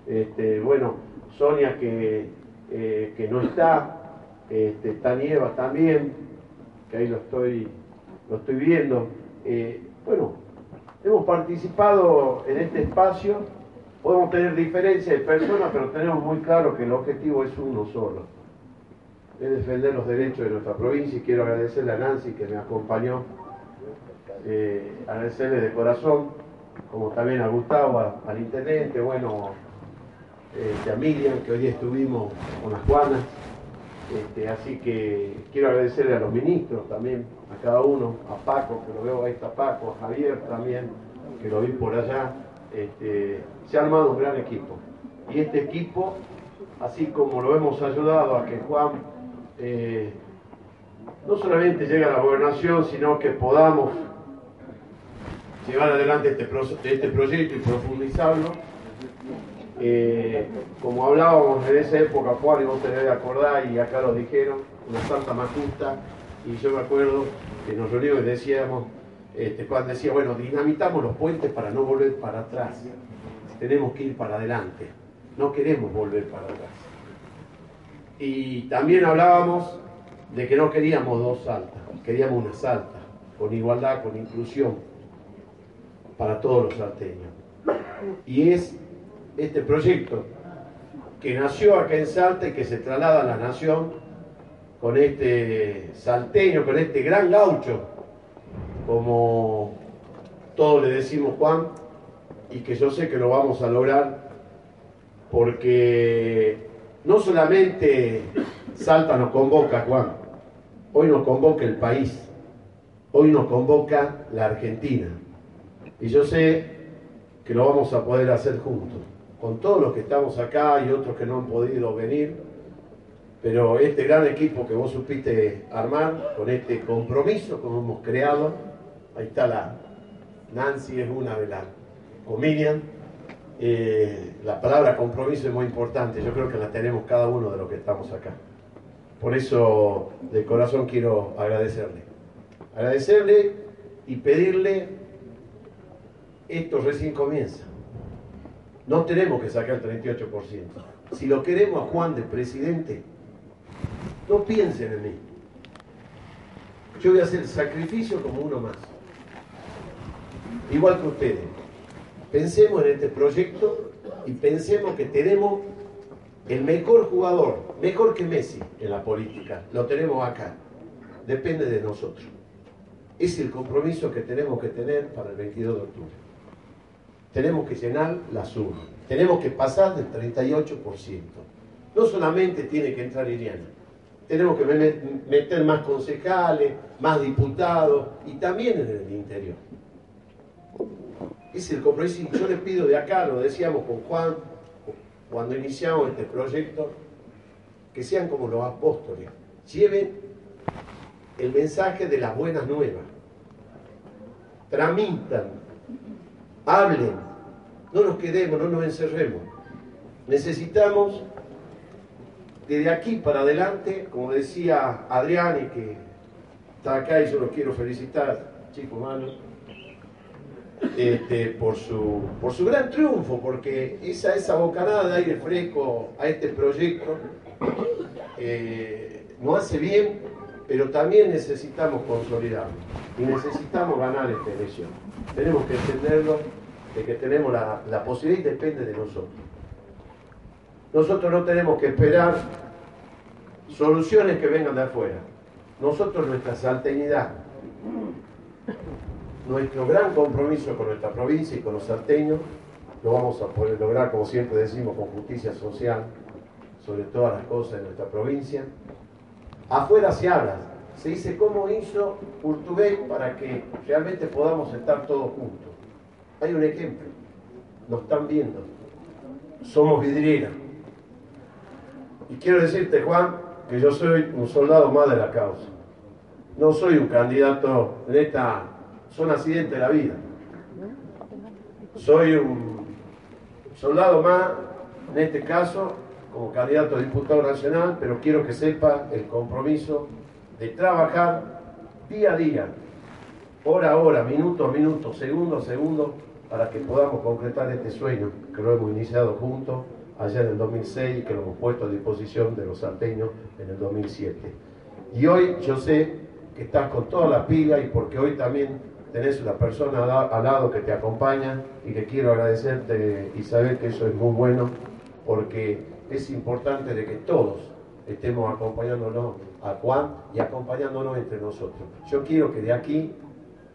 este, bueno, Sonia que, eh, que no está, este, está Nieva también, que ahí lo estoy, lo estoy viendo. Eh, bueno, hemos participado en este espacio, podemos tener diferencias de personas, pero tenemos muy claro que el objetivo es uno solo, es defender los derechos de nuestra provincia y quiero agradecerle a Nancy que me acompañó, eh, agradecerle de corazón, como también a Gustavo, al intendente, bueno, este, a Miriam, que hoy estuvimos con las Juanas, este, así que quiero agradecerle a los ministros también, a cada uno, a Paco, que lo veo ahí está Paco, a Javier también, que lo vi por allá. Este, se ha armado un gran equipo. Y este equipo, así como lo hemos ayudado a que Juan eh, no solamente llegue a la gobernación, sino que podamos llevar adelante este, este proyecto y profundizarlo, eh, como hablábamos en esa época, Juan, y vos te debes acordar, y acá lo dijeron, una santa más justa, y yo me acuerdo que nos reunimos y decíamos, este, Juan decía, bueno, dinamitamos los puentes para no volver para atrás, tenemos que ir para adelante, no queremos volver para atrás. Y también hablábamos de que no queríamos dos saltas, queríamos una salta, con igualdad, con inclusión, para todos los salteños. Y es este proyecto que nació acá en Salta y que se traslada a la nación con este salteño, con este gran gaucho, como todos le decimos Juan, y que yo sé que lo vamos a lograr porque no solamente Salta nos convoca, Juan, hoy nos convoca el país, hoy nos convoca la Argentina, y yo sé que lo vamos a poder hacer juntos con todos los que estamos acá y otros que no han podido venir, pero este gran equipo que vos supiste armar, con este compromiso que hemos creado, ahí está la Nancy, es una de las, o Miriam, eh, la palabra compromiso es muy importante, yo creo que la tenemos cada uno de los que estamos acá. Por eso de corazón quiero agradecerle. Agradecerle y pedirle, esto recién comienza no tenemos que sacar el 38%. Si lo queremos a Juan de presidente, no piensen en mí. Yo voy a hacer sacrificio como uno más. Igual que ustedes. Pensemos en este proyecto y pensemos que tenemos el mejor jugador, mejor que Messi en la política. Lo tenemos acá. Depende de nosotros. Es el compromiso que tenemos que tener para el 22 de octubre tenemos que llenar la suma. Tenemos que pasar del 38%. No solamente tiene que entrar Iriana, tenemos que meter más concejales, más diputados y también en el interior. Es el compromiso. Yo les pido de acá, lo decíamos con Juan, cuando iniciamos este proyecto, que sean como los apóstoles. Lleven el mensaje de las buenas nuevas. Tramitan hablen, no nos quedemos, no nos encerremos. Necesitamos desde aquí para adelante, como decía Adrián y que está acá y yo lo quiero felicitar, chico humano, este, por, su, por su gran triunfo, porque esa, esa bocanada de aire fresco a este proyecto eh, nos hace bien, pero también necesitamos consolidarlo y necesitamos ganar esta elección tenemos que entenderlo de que tenemos la, la posibilidad y depende de nosotros. Nosotros no tenemos que esperar soluciones que vengan de afuera. nosotros nuestra salteñidad, nuestro gran compromiso con nuestra provincia y con los salteños, lo vamos a poder lograr, como siempre decimos, con justicia social sobre todas las cosas de nuestra provincia. Afuera se habla, se dice cómo hizo Urtubey para que realmente podamos estar todos juntos. Hay un ejemplo, nos están viendo, somos vidriera. Y quiero decirte, Juan, que yo soy un soldado más de la causa. No soy un candidato en esta, son accidentes de la vida. Soy un soldado más, en este caso, como candidato a diputado nacional, pero quiero que sepa el compromiso de trabajar día a día, hora a hora, minuto a minuto, segundo a segundo, para que podamos concretar este sueño que lo hemos iniciado juntos allá en el 2006 y que lo hemos puesto a disposición de los salteños en el 2007. Y hoy yo sé que estás con toda la pila y porque hoy también tenés una persona al lado que te acompaña y que quiero agradecerte y saber que eso es muy bueno porque es importante de que todos estemos acompañándonos a Juan y acompañándonos entre nosotros. Yo quiero que de aquí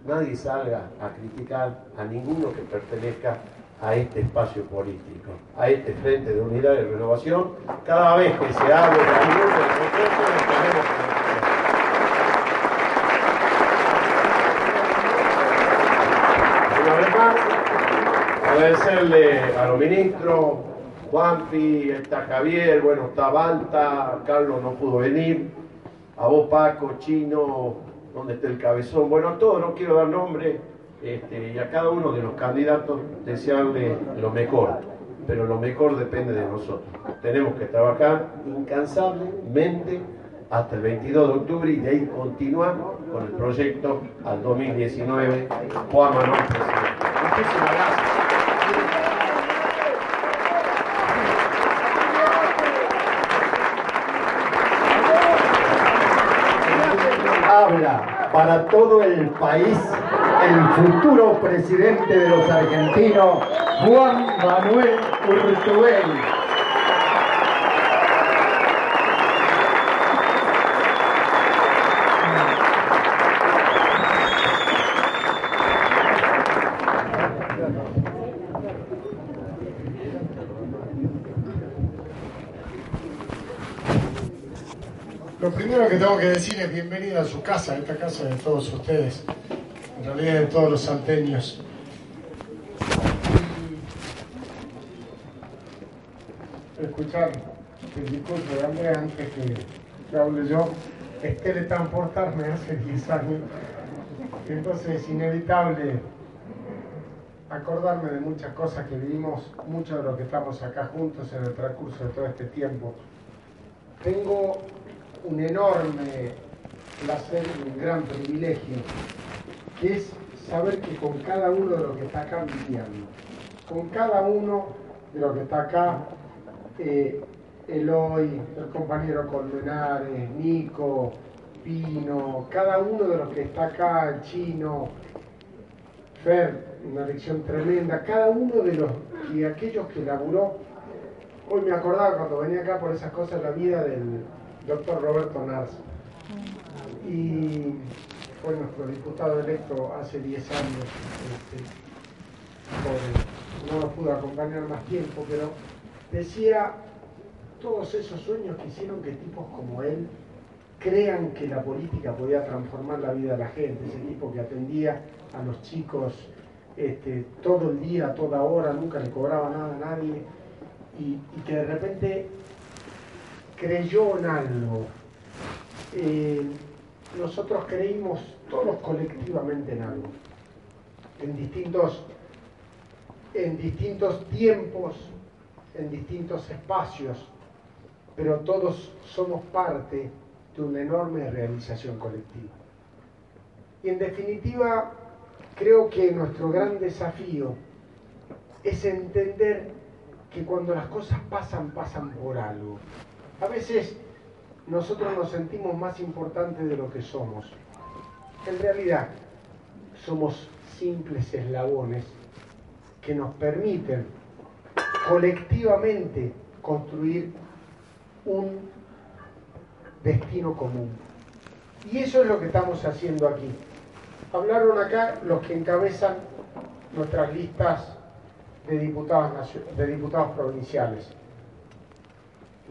nadie salga a criticar a ninguno que pertenezca a este espacio político, a este frente de unidad y renovación. Cada vez que se de alguno de nosotros, tenemos que agradecerle a los ministros, Juanpi, está Javier, bueno, está Balta, Carlos no pudo venir, a vos Paco, Chino, donde está el cabezón, bueno, a todos, no quiero dar nombre, este, y a cada uno de los candidatos desearle lo mejor, pero lo mejor depende de nosotros. Tenemos que trabajar incansablemente hasta el 22 de octubre y de ahí continuar con el proyecto al 2019. Juan Manuel Presidente. Muchísimas gracias. Para todo el país el futuro presidente de los argentinos, Juan Manuel Urtubey. Lo primero que que decir es bienvenida a su casa, a esta casa de todos ustedes, en realidad de todos los salteños. Escuchar el discurso de Andrea antes que, que hable yo, es teletransportarme hace 10 años. Entonces es inevitable acordarme de muchas cosas que vivimos, mucho de lo que estamos acá juntos en el transcurso de todo este tiempo. Tengo un enorme placer y un gran privilegio, que es saber que con cada uno de los que está acá viviendo, con cada uno de los que está acá, eh, Eloy, el compañero Colmenares, Nico, Pino, cada uno de los que está acá, el chino, Fer, una lección tremenda, cada uno de los y aquellos que laburó, hoy me acordaba cuando venía acá por esas cosas la vida del, doctor Roberto Narza. Y fue nuestro diputado electo hace 10 años. Este, no nos pudo acompañar más tiempo, pero decía todos esos sueños que hicieron que tipos como él crean que la política podía transformar la vida de la gente, ese tipo que atendía a los chicos este, todo el día, toda hora, nunca le cobraba nada a nadie, y que de repente creyó en algo. Eh, nosotros creímos todos colectivamente en algo, en distintos, en distintos tiempos, en distintos espacios, pero todos somos parte de una enorme realización colectiva. Y en definitiva, creo que nuestro gran desafío es entender que cuando las cosas pasan, pasan por algo. A veces nosotros nos sentimos más importantes de lo que somos. En realidad, somos simples eslabones que nos permiten colectivamente construir un destino común. Y eso es lo que estamos haciendo aquí. Hablaron acá los que encabezan nuestras listas de diputados, provinciales.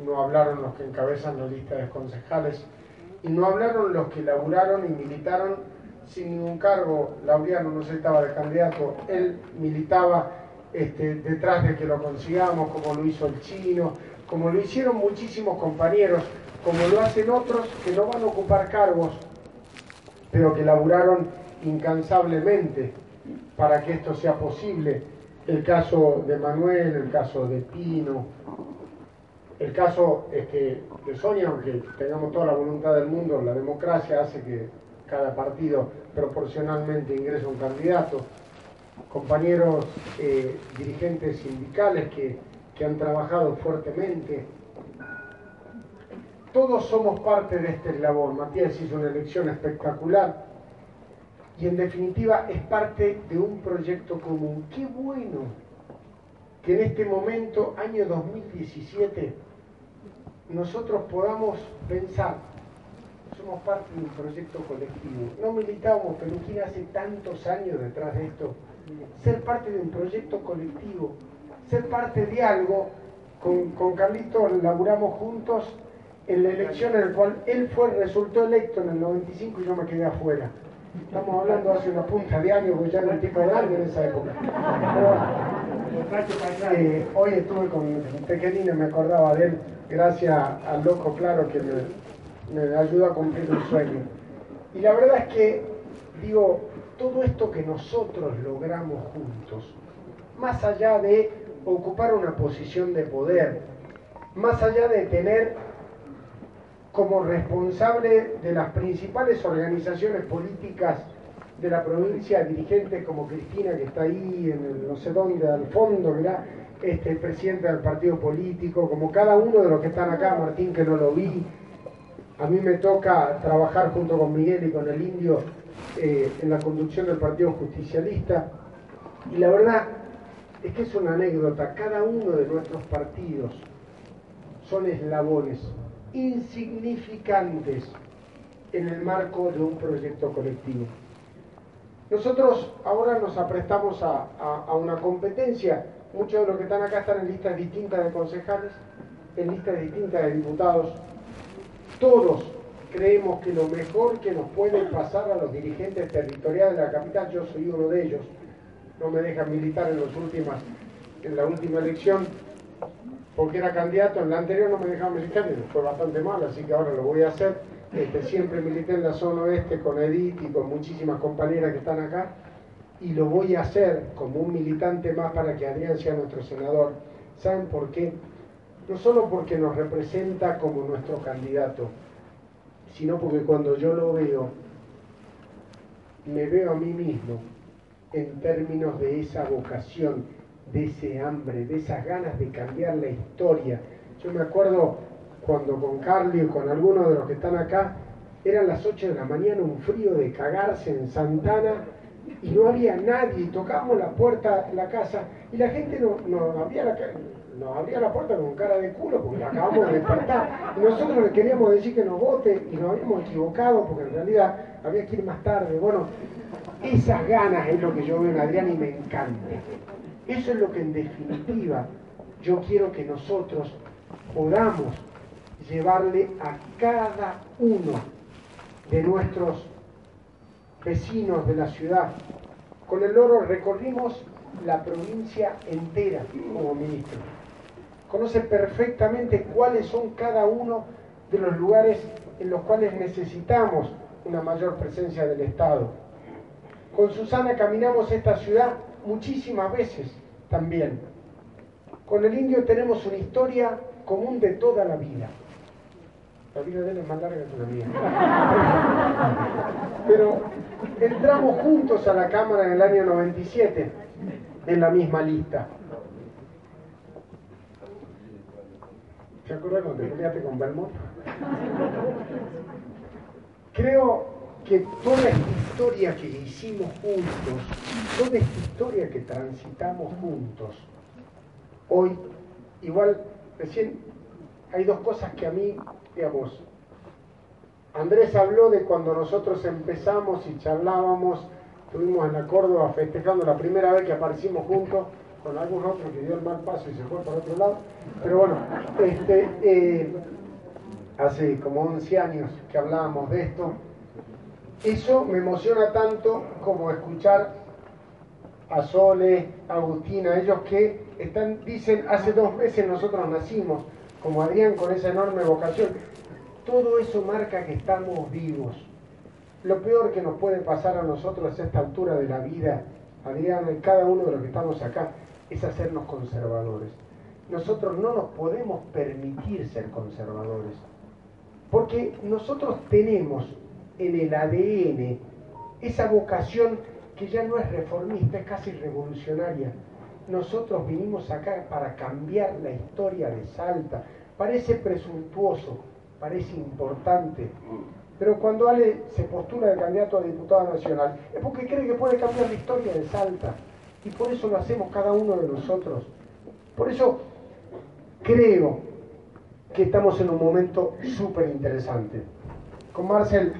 No hablaron los que encabezan la lista de concejales y no hablaron los que laburaron y militaron sin ningún cargo. Laureano no se estaba de candidato, él militaba este, detrás de que lo consigamos, como lo hizo el chino, como lo hicieron muchísimos compañeros, como lo hacen otros que no van a ocupar cargos, pero que laburaron incansablemente para que esto sea posible. El caso de Manuel, el caso de Pino, el caso este, de Sonia, aunque tengamos toda la voluntad del mundo, la democracia hace que cada partido proporcionalmente ingrese un candidato. Compañeros eh, dirigentes sindicales que, que han trabajado fuertemente. Todos somos parte de este eslabón. Matías hizo una elección espectacular y en definitiva es parte de un proyecto común. Qué bueno que en este momento, año 2017, nosotros podamos pensar, somos parte de un proyecto colectivo. No militábamos Peluquín hace tantos años detrás de esto. Ser parte de un proyecto colectivo, ser parte de algo. Con, con Carlito laburamos juntos en la elección en la cual él fue, resultó electo en el 95 y yo me quedé afuera. Estamos hablando hace una punta de años, porque ya era un tipo grande en esa época. Eh, hoy estuve con Tequerina, me acordaba de él, gracias al loco claro que me, me ayudó a cumplir un sueño. Y la verdad es que, digo, todo esto que nosotros logramos juntos, más allá de ocupar una posición de poder, más allá de tener como responsable de las principales organizaciones políticas de la provincia, dirigentes como Cristina, que está ahí en el no sé dónde, al fondo, ¿verdad? Este, el presidente del partido político, como cada uno de los que están acá, Martín, que no lo vi. A mí me toca trabajar junto con Miguel y con el indio eh, en la conducción del Partido Justicialista. Y la verdad es que es una anécdota. Cada uno de nuestros partidos son eslabones insignificantes en el marco de un proyecto colectivo. Nosotros ahora nos aprestamos a, una competencia. Muchos de los que están acá están en listas distintas de concejales, en listas distintas de diputados. Todos creemos que lo mejor que nos puede pasar a los dirigentes territoriales de la capital, yo soy uno de ellos, no me dejan militar en, los últimas, en la última elección, porque era candidato, en la anterior no me dejaban militar y fue bastante mal, así que ahora lo voy a hacer. Este, siempre milité en la zona oeste con Edith y con muchísimas compañeras que están acá y lo voy a hacer como un militante más para que Adrián sea nuestro senador. ¿Saben por qué? No solo porque nos representa como nuestro candidato, sino porque cuando yo lo veo, me veo a mí mismo en términos de esa vocación, de ese hambre, de esas ganas de cambiar la historia. Yo me acuerdo cuando con Carly o con algunos de los que están acá, eran las 8 de la mañana, un frío de cagarse en Santana y no había nadie, tocábamos la puerta de la casa y la gente no, no abría la nos abría la puerta con cara de culo porque la acabamos de despertar. Y nosotros le queríamos decir que nos vote y nos habíamos equivocado porque en realidad había que ir más tarde. Bueno, esas ganas es lo que yo veo en Adrián y me encanta. Eso es lo que en definitiva yo quiero que nosotros podamos llevarle a cada uno de nuestros vecinos de la ciudad. Con el oro recorrimos la provincia entera como ministro. Conoce perfectamente cuáles son cada uno de los lugares en los cuales necesitamos una mayor presencia del Estado. Con Susana caminamos esta ciudad muchísimas veces también. Con el indio tenemos una historia común de toda la vida. La vida de él es más larga que la mía. Pero entramos juntos a la Cámara en el año 97, en la misma lista. ¿Se acuerdan cuando te peleaste con Belmont? Creo que toda esta historia que hicimos juntos, toda esta historia que transitamos juntos, hoy, igual, recién hay dos cosas que a mí digamos, Andrés habló de cuando nosotros empezamos y charlábamos, estuvimos en la Córdoba festejando la primera vez que aparecimos juntos, con algún otro que dio el mal paso y se fue por otro lado. Pero bueno, este, eh, hace como 11 años que hablábamos de esto. Eso me emociona tanto como escuchar a Sole, a Agustina, ellos que están, dicen, hace dos meses nosotros nacimos, como Adrián con esa enorme vocación. Todo eso marca que estamos vivos. Lo peor que nos puede pasar a nosotros a esta altura de la vida, Adrián y cada uno de los que estamos acá, es hacernos conservadores. Nosotros no nos podemos permitir ser conservadores, porque nosotros tenemos en el ADN esa vocación que ya no es reformista, es casi revolucionaria. Nosotros vinimos acá para cambiar la historia de Salta. Parece presuntuoso, parece importante, pero cuando Ale se postula de candidato a diputado nacional es porque cree que puede cambiar la historia de Salta. Y por eso lo hacemos cada uno de nosotros. Por eso creo que estamos en un momento súper interesante. Con Marcel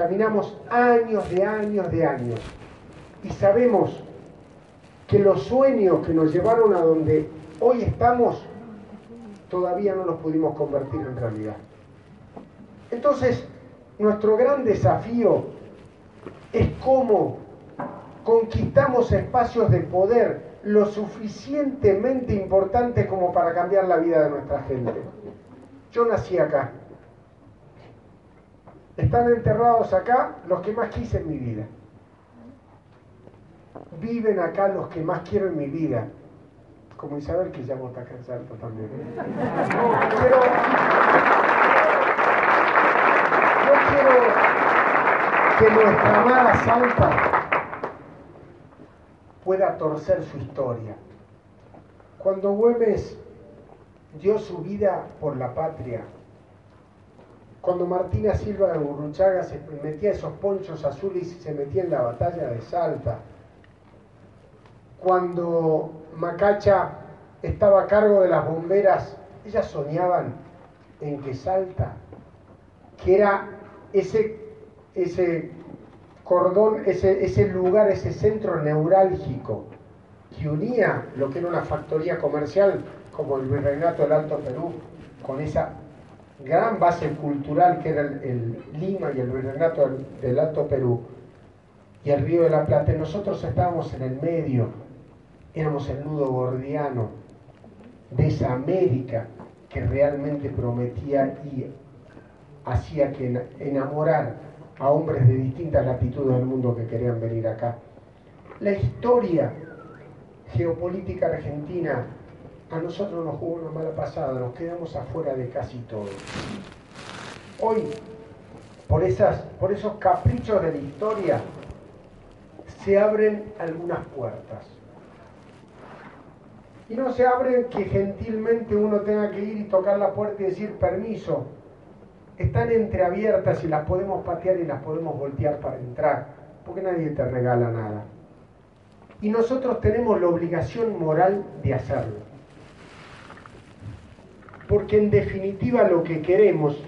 caminamos años de años de años y sabemos que los sueños que nos llevaron a donde hoy estamos todavía no los pudimos convertir en realidad. Entonces, nuestro gran desafío es cómo conquistamos espacios de poder lo suficientemente importantes como para cambiar la vida de nuestra gente. Yo nací acá. Están enterrados acá los que más quise en mi vida. Viven acá los que más quiero en mi vida. Como Isabel que llamo acá en Salto también. Yo quiero que nuestra amada Salta pueda torcer su historia. Cuando Güemes dio su vida por la patria, cuando Martina Silva de Burruchaga se metía esos ponchos azules y se metía en la batalla de Salta, cuando Macacha estaba a cargo de las bomberas, ellas soñaban en que Salta, que era ese, ese cordón, ese, ese lugar, ese centro neurálgico que unía lo que era una factoría comercial como el Virreinato del Alto Perú, con esa gran base cultural que era el, Lima y el Virreinato del, del, Alto Perú y el Río de la Plata. Nosotros estábamos en el medio, éramos el nudo gordiano de esa América que realmente prometía y hacía que enamorar a hombres de distintas latitudes del mundo que querían venir acá. La historia geopolítica argentina a nosotros nos jugó una mala pasada, nos quedamos afuera de casi todo. Hoy, por, esas, por esos caprichos de la historia, se abren algunas puertas. Y no se abren que gentilmente uno tenga que ir y tocar la puerta y decir permiso, están entreabiertas y las podemos patear y las podemos voltear para entrar, porque nadie te regala nada. Y nosotros tenemos la obligación moral de hacerlo. Porque en definitiva lo que queremos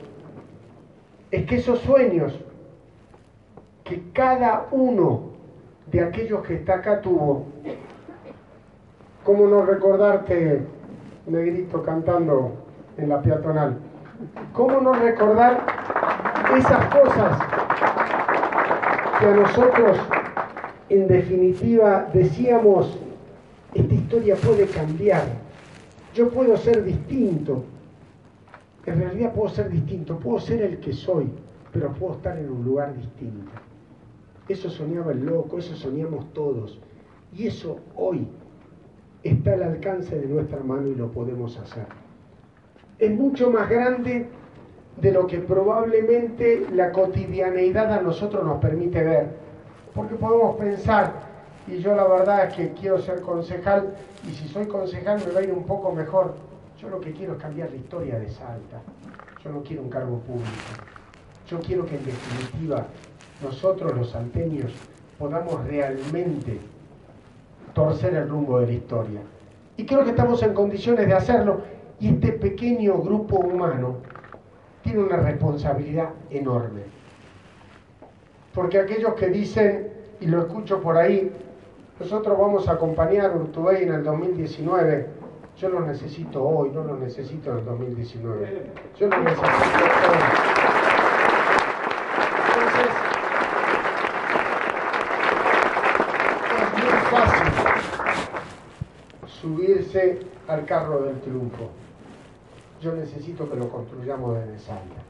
es que esos sueños que cada uno de aquellos que está acá tuvo, ¿cómo no recordarte, negrito, cantando en la peatonal? ¿Cómo no recordar esas cosas que a nosotros, en definitiva, decíamos, esta historia puede cambiar, yo puedo ser distinto, en realidad puedo ser distinto, puedo ser el que soy, pero puedo estar en un lugar distinto. Eso soñaba el loco, eso soñamos todos. Y eso hoy está al alcance de nuestra mano y lo podemos hacer es mucho más grande de lo que probablemente la cotidianeidad a nosotros nos permite ver. Porque podemos pensar, y yo la verdad es que quiero ser concejal, y si soy concejal me va a ir un poco mejor. Yo lo que quiero es cambiar la historia de Salta. Yo no quiero un cargo público. Yo quiero que en definitiva nosotros los salteños podamos realmente torcer el rumbo de la historia. Y creo que estamos en condiciones de hacerlo y este pequeño grupo humano tiene una responsabilidad enorme. Porque aquellos que dicen, y lo escucho por ahí, nosotros vamos a acompañar a Urtubey en el 2019, yo lo necesito hoy, no lo necesito en el 2019. Yo lo necesito hoy. Entonces, es muy fácil subirse al carro del triunfo. Yo necesito que lo construyamos desde Salta.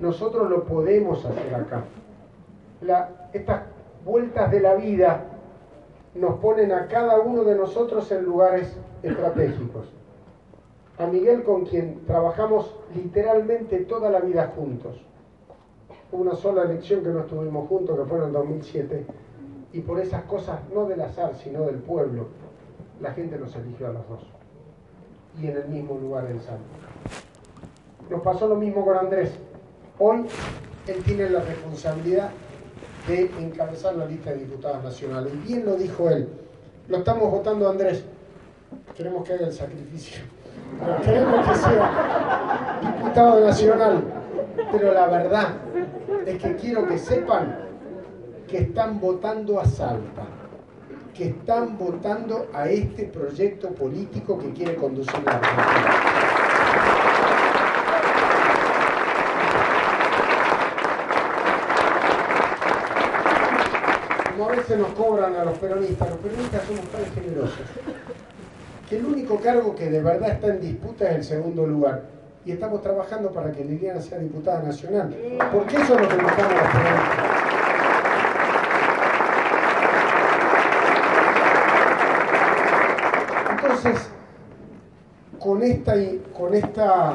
Nosotros lo podemos hacer acá. estas vueltas de la vida nos ponen a cada uno de nosotros en lugares estratégicos. A Miguel con quien trabajamos literalmente toda la vida juntos. Una sola elección que no estuvimos juntos, que fue en el 2007, y por esas cosas, no del azar, sino del pueblo, la gente nos eligió a los dos. Y en el mismo lugar en Santo. Nos pasó lo mismo con Andrés. Hoy él tiene la responsabilidad de encabezar la lista de diputados nacionales. Y bien lo dijo él. Lo estamos votando Andrés. Queremos que haga el sacrificio. queremos que sea diputado nacional. Pero la verdad es que quiero que sepan que están votando a Salta, que están votando a este proyecto político que quiere conducir la Argentina. Veces nos cobran a los peronistas, los peronistas somos tan generosos, que el único cargo que de verdad está en disputa es el segundo lugar. Y estamos trabajando para que Liliana sea diputada nacional. Porque eso es lo que nos los peronistas. Entonces, con esta, con esta,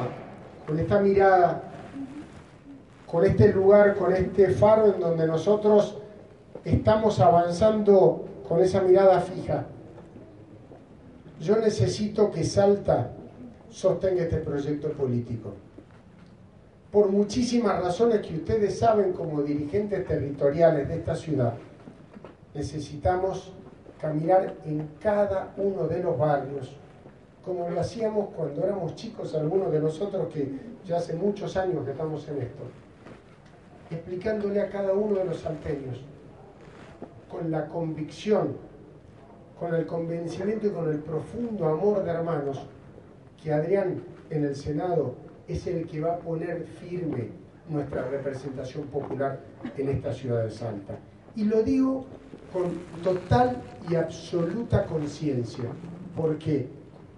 con esta mirada, con este lugar, con este faro en donde nosotros estamos avanzando con esa mirada fija. Yo necesito que Salta sostenga este proyecto político. Por muchísimas razones que ustedes saben como dirigentes territoriales de esta ciudad, necesitamos caminar en cada uno de los barrios, como lo hacíamos cuando éramos chicos, algunos de nosotros que ya hace muchos años que estamos en esto, explicándole a cada uno de los salteños con la convicción, con el convencimiento y con el profundo amor de hermanos que Adrián en el Senado es el que va a poner firme nuestra representación popular en esta ciudad de Salta. Y lo digo con total y absoluta conciencia. ¿Por qué?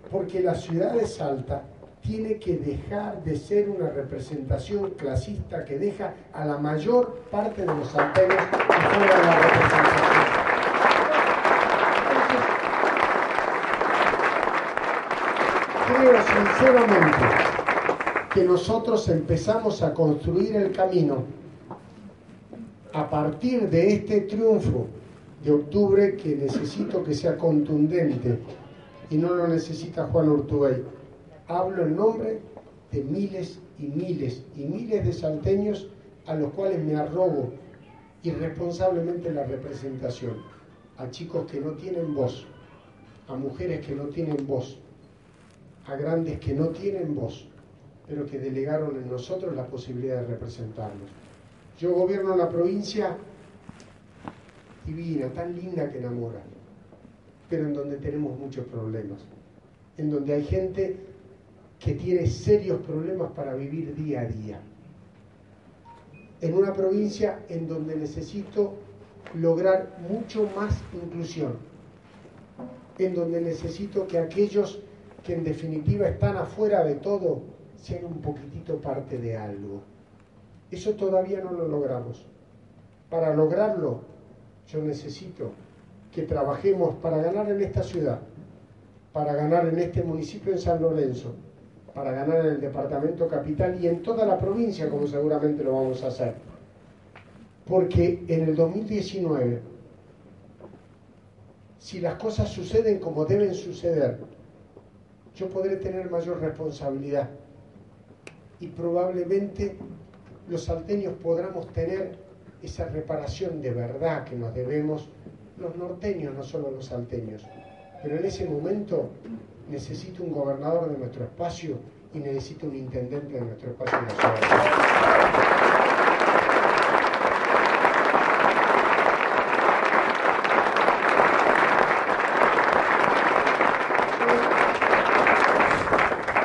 Porque la ciudad de Salta tiene que dejar de ser una representación clasista que deja a la mayor parte de los salteños creo sinceramente que nosotros empezamos a construir el camino a partir de este triunfo de octubre que necesito que sea contundente y no lo necesita Juan Urtubey. Hablo en nombre de miles y miles y miles de salteños a los cuales me arrogo irresponsablemente la representación, a chicos que no tienen voz, a mujeres que no tienen voz, a grandes que no tienen voz, pero que delegaron en nosotros la posibilidad de representarlos. Yo gobierno una provincia divina, tan linda que enamora, pero en donde tenemos muchos problemas, en donde hay gente que tiene serios problemas para vivir día a día. En una provincia en donde necesito lograr mucho más inclusión, en donde necesito que aquellos que en definitiva están afuera de todo sean un poquitito parte de algo. Eso todavía no lo logramos. Para lograrlo, yo necesito que trabajemos para ganar en esta ciudad, para ganar en este municipio en San Lorenzo, para ganar en el departamento capital y en toda la provincia, como seguramente lo vamos a hacer. Porque en el 2019, si las cosas suceden como deben suceder, yo podré tener mayor responsabilidad y probablemente los salteños podamos tener esa reparación de verdad que nos debemos los norteños, no solo los salteños. Pero en ese momento necesito un gobernador de nuestro espacio y necesita un intendente de nuestro espacio nacional.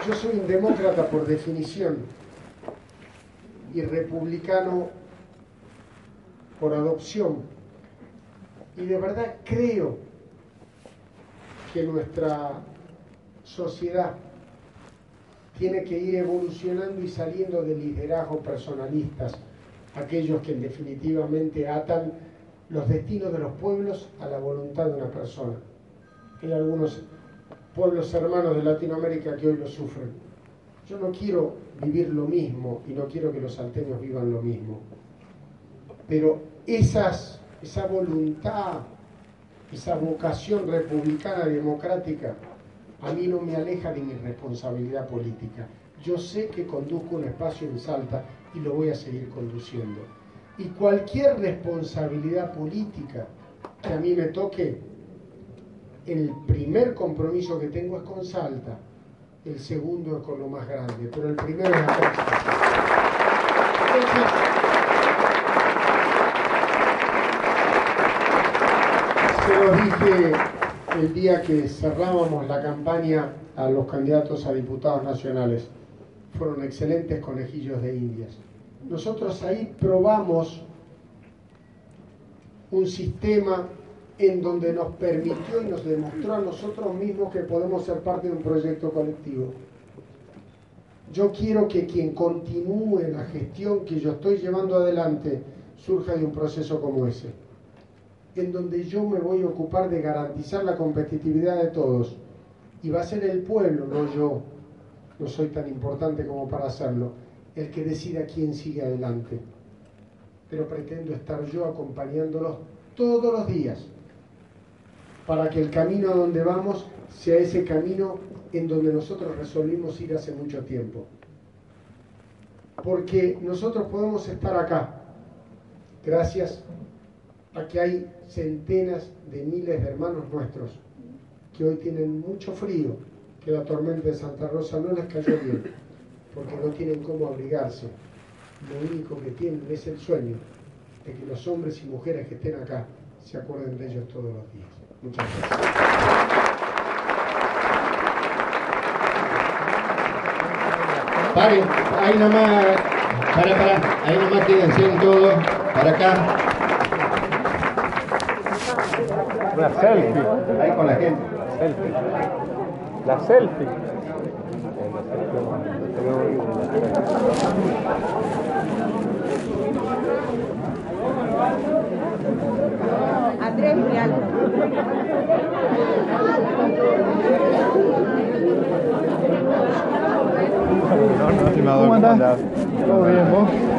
Yo soy un demócrata por definición y republicano por adopción. Y de verdad creo que nuestra sociedad tiene que ir evolucionando y saliendo de liderazgos personalistas, aquellos que definitivamente atan los destinos de los pueblos a la voluntad de una persona. Hay algunos pueblos hermanos de Latinoamérica que hoy lo sufren. Yo no quiero vivir lo mismo y no quiero que los salteños vivan lo mismo. Pero esas, esa voluntad, esa vocación republicana democrática, a mí no me aleja de mi responsabilidad política. Yo sé que conduzco un espacio en Salta y lo voy a seguir conduciendo. Y cualquier responsabilidad política que a mí me toque, el primer compromiso que tengo es con Salta, el segundo es con lo más grande, pero el primero es acá. Entonces, se los dije el día que cerrábamos la campaña a los candidatos a diputados nacionales. Fueron excelentes conejillos de indias. Nosotros ahí probamos un sistema en donde nos permitió y nos demostró a nosotros mismos que podemos ser parte de un proyecto colectivo. Yo quiero que quien continúe la gestión que yo estoy llevando adelante surja de un proceso como ese, en donde yo me voy a ocupar de garantizar la competitividad de todos. Y va a ser el pueblo, no yo, no soy tan importante como para hacerlo, el que decida quién sigue adelante. Pero pretendo estar yo acompañándolos todos los días para que el camino a donde vamos sea ese camino en donde nosotros resolvimos ir hace mucho tiempo. Porque nosotros podemos estar acá gracias a que hay centenas de miles de hermanos nuestros que hoy tienen mucho frío, que la tormenta de Santa Rosa no les cayó bien, porque no tienen cómo abrigarse. Lo único que tienen es el sueño de que los hombres y mujeres que estén acá se acuerden de ellos todos los días. Muchas gracias. Paren, ahí nomás, para, para, ahí nomás quédense en todo, para acá. Una selfie. Ahí con la gente. Selfie. La selfie. Andrés Real. ¿Cómo andás? ¿Todo bien, vos?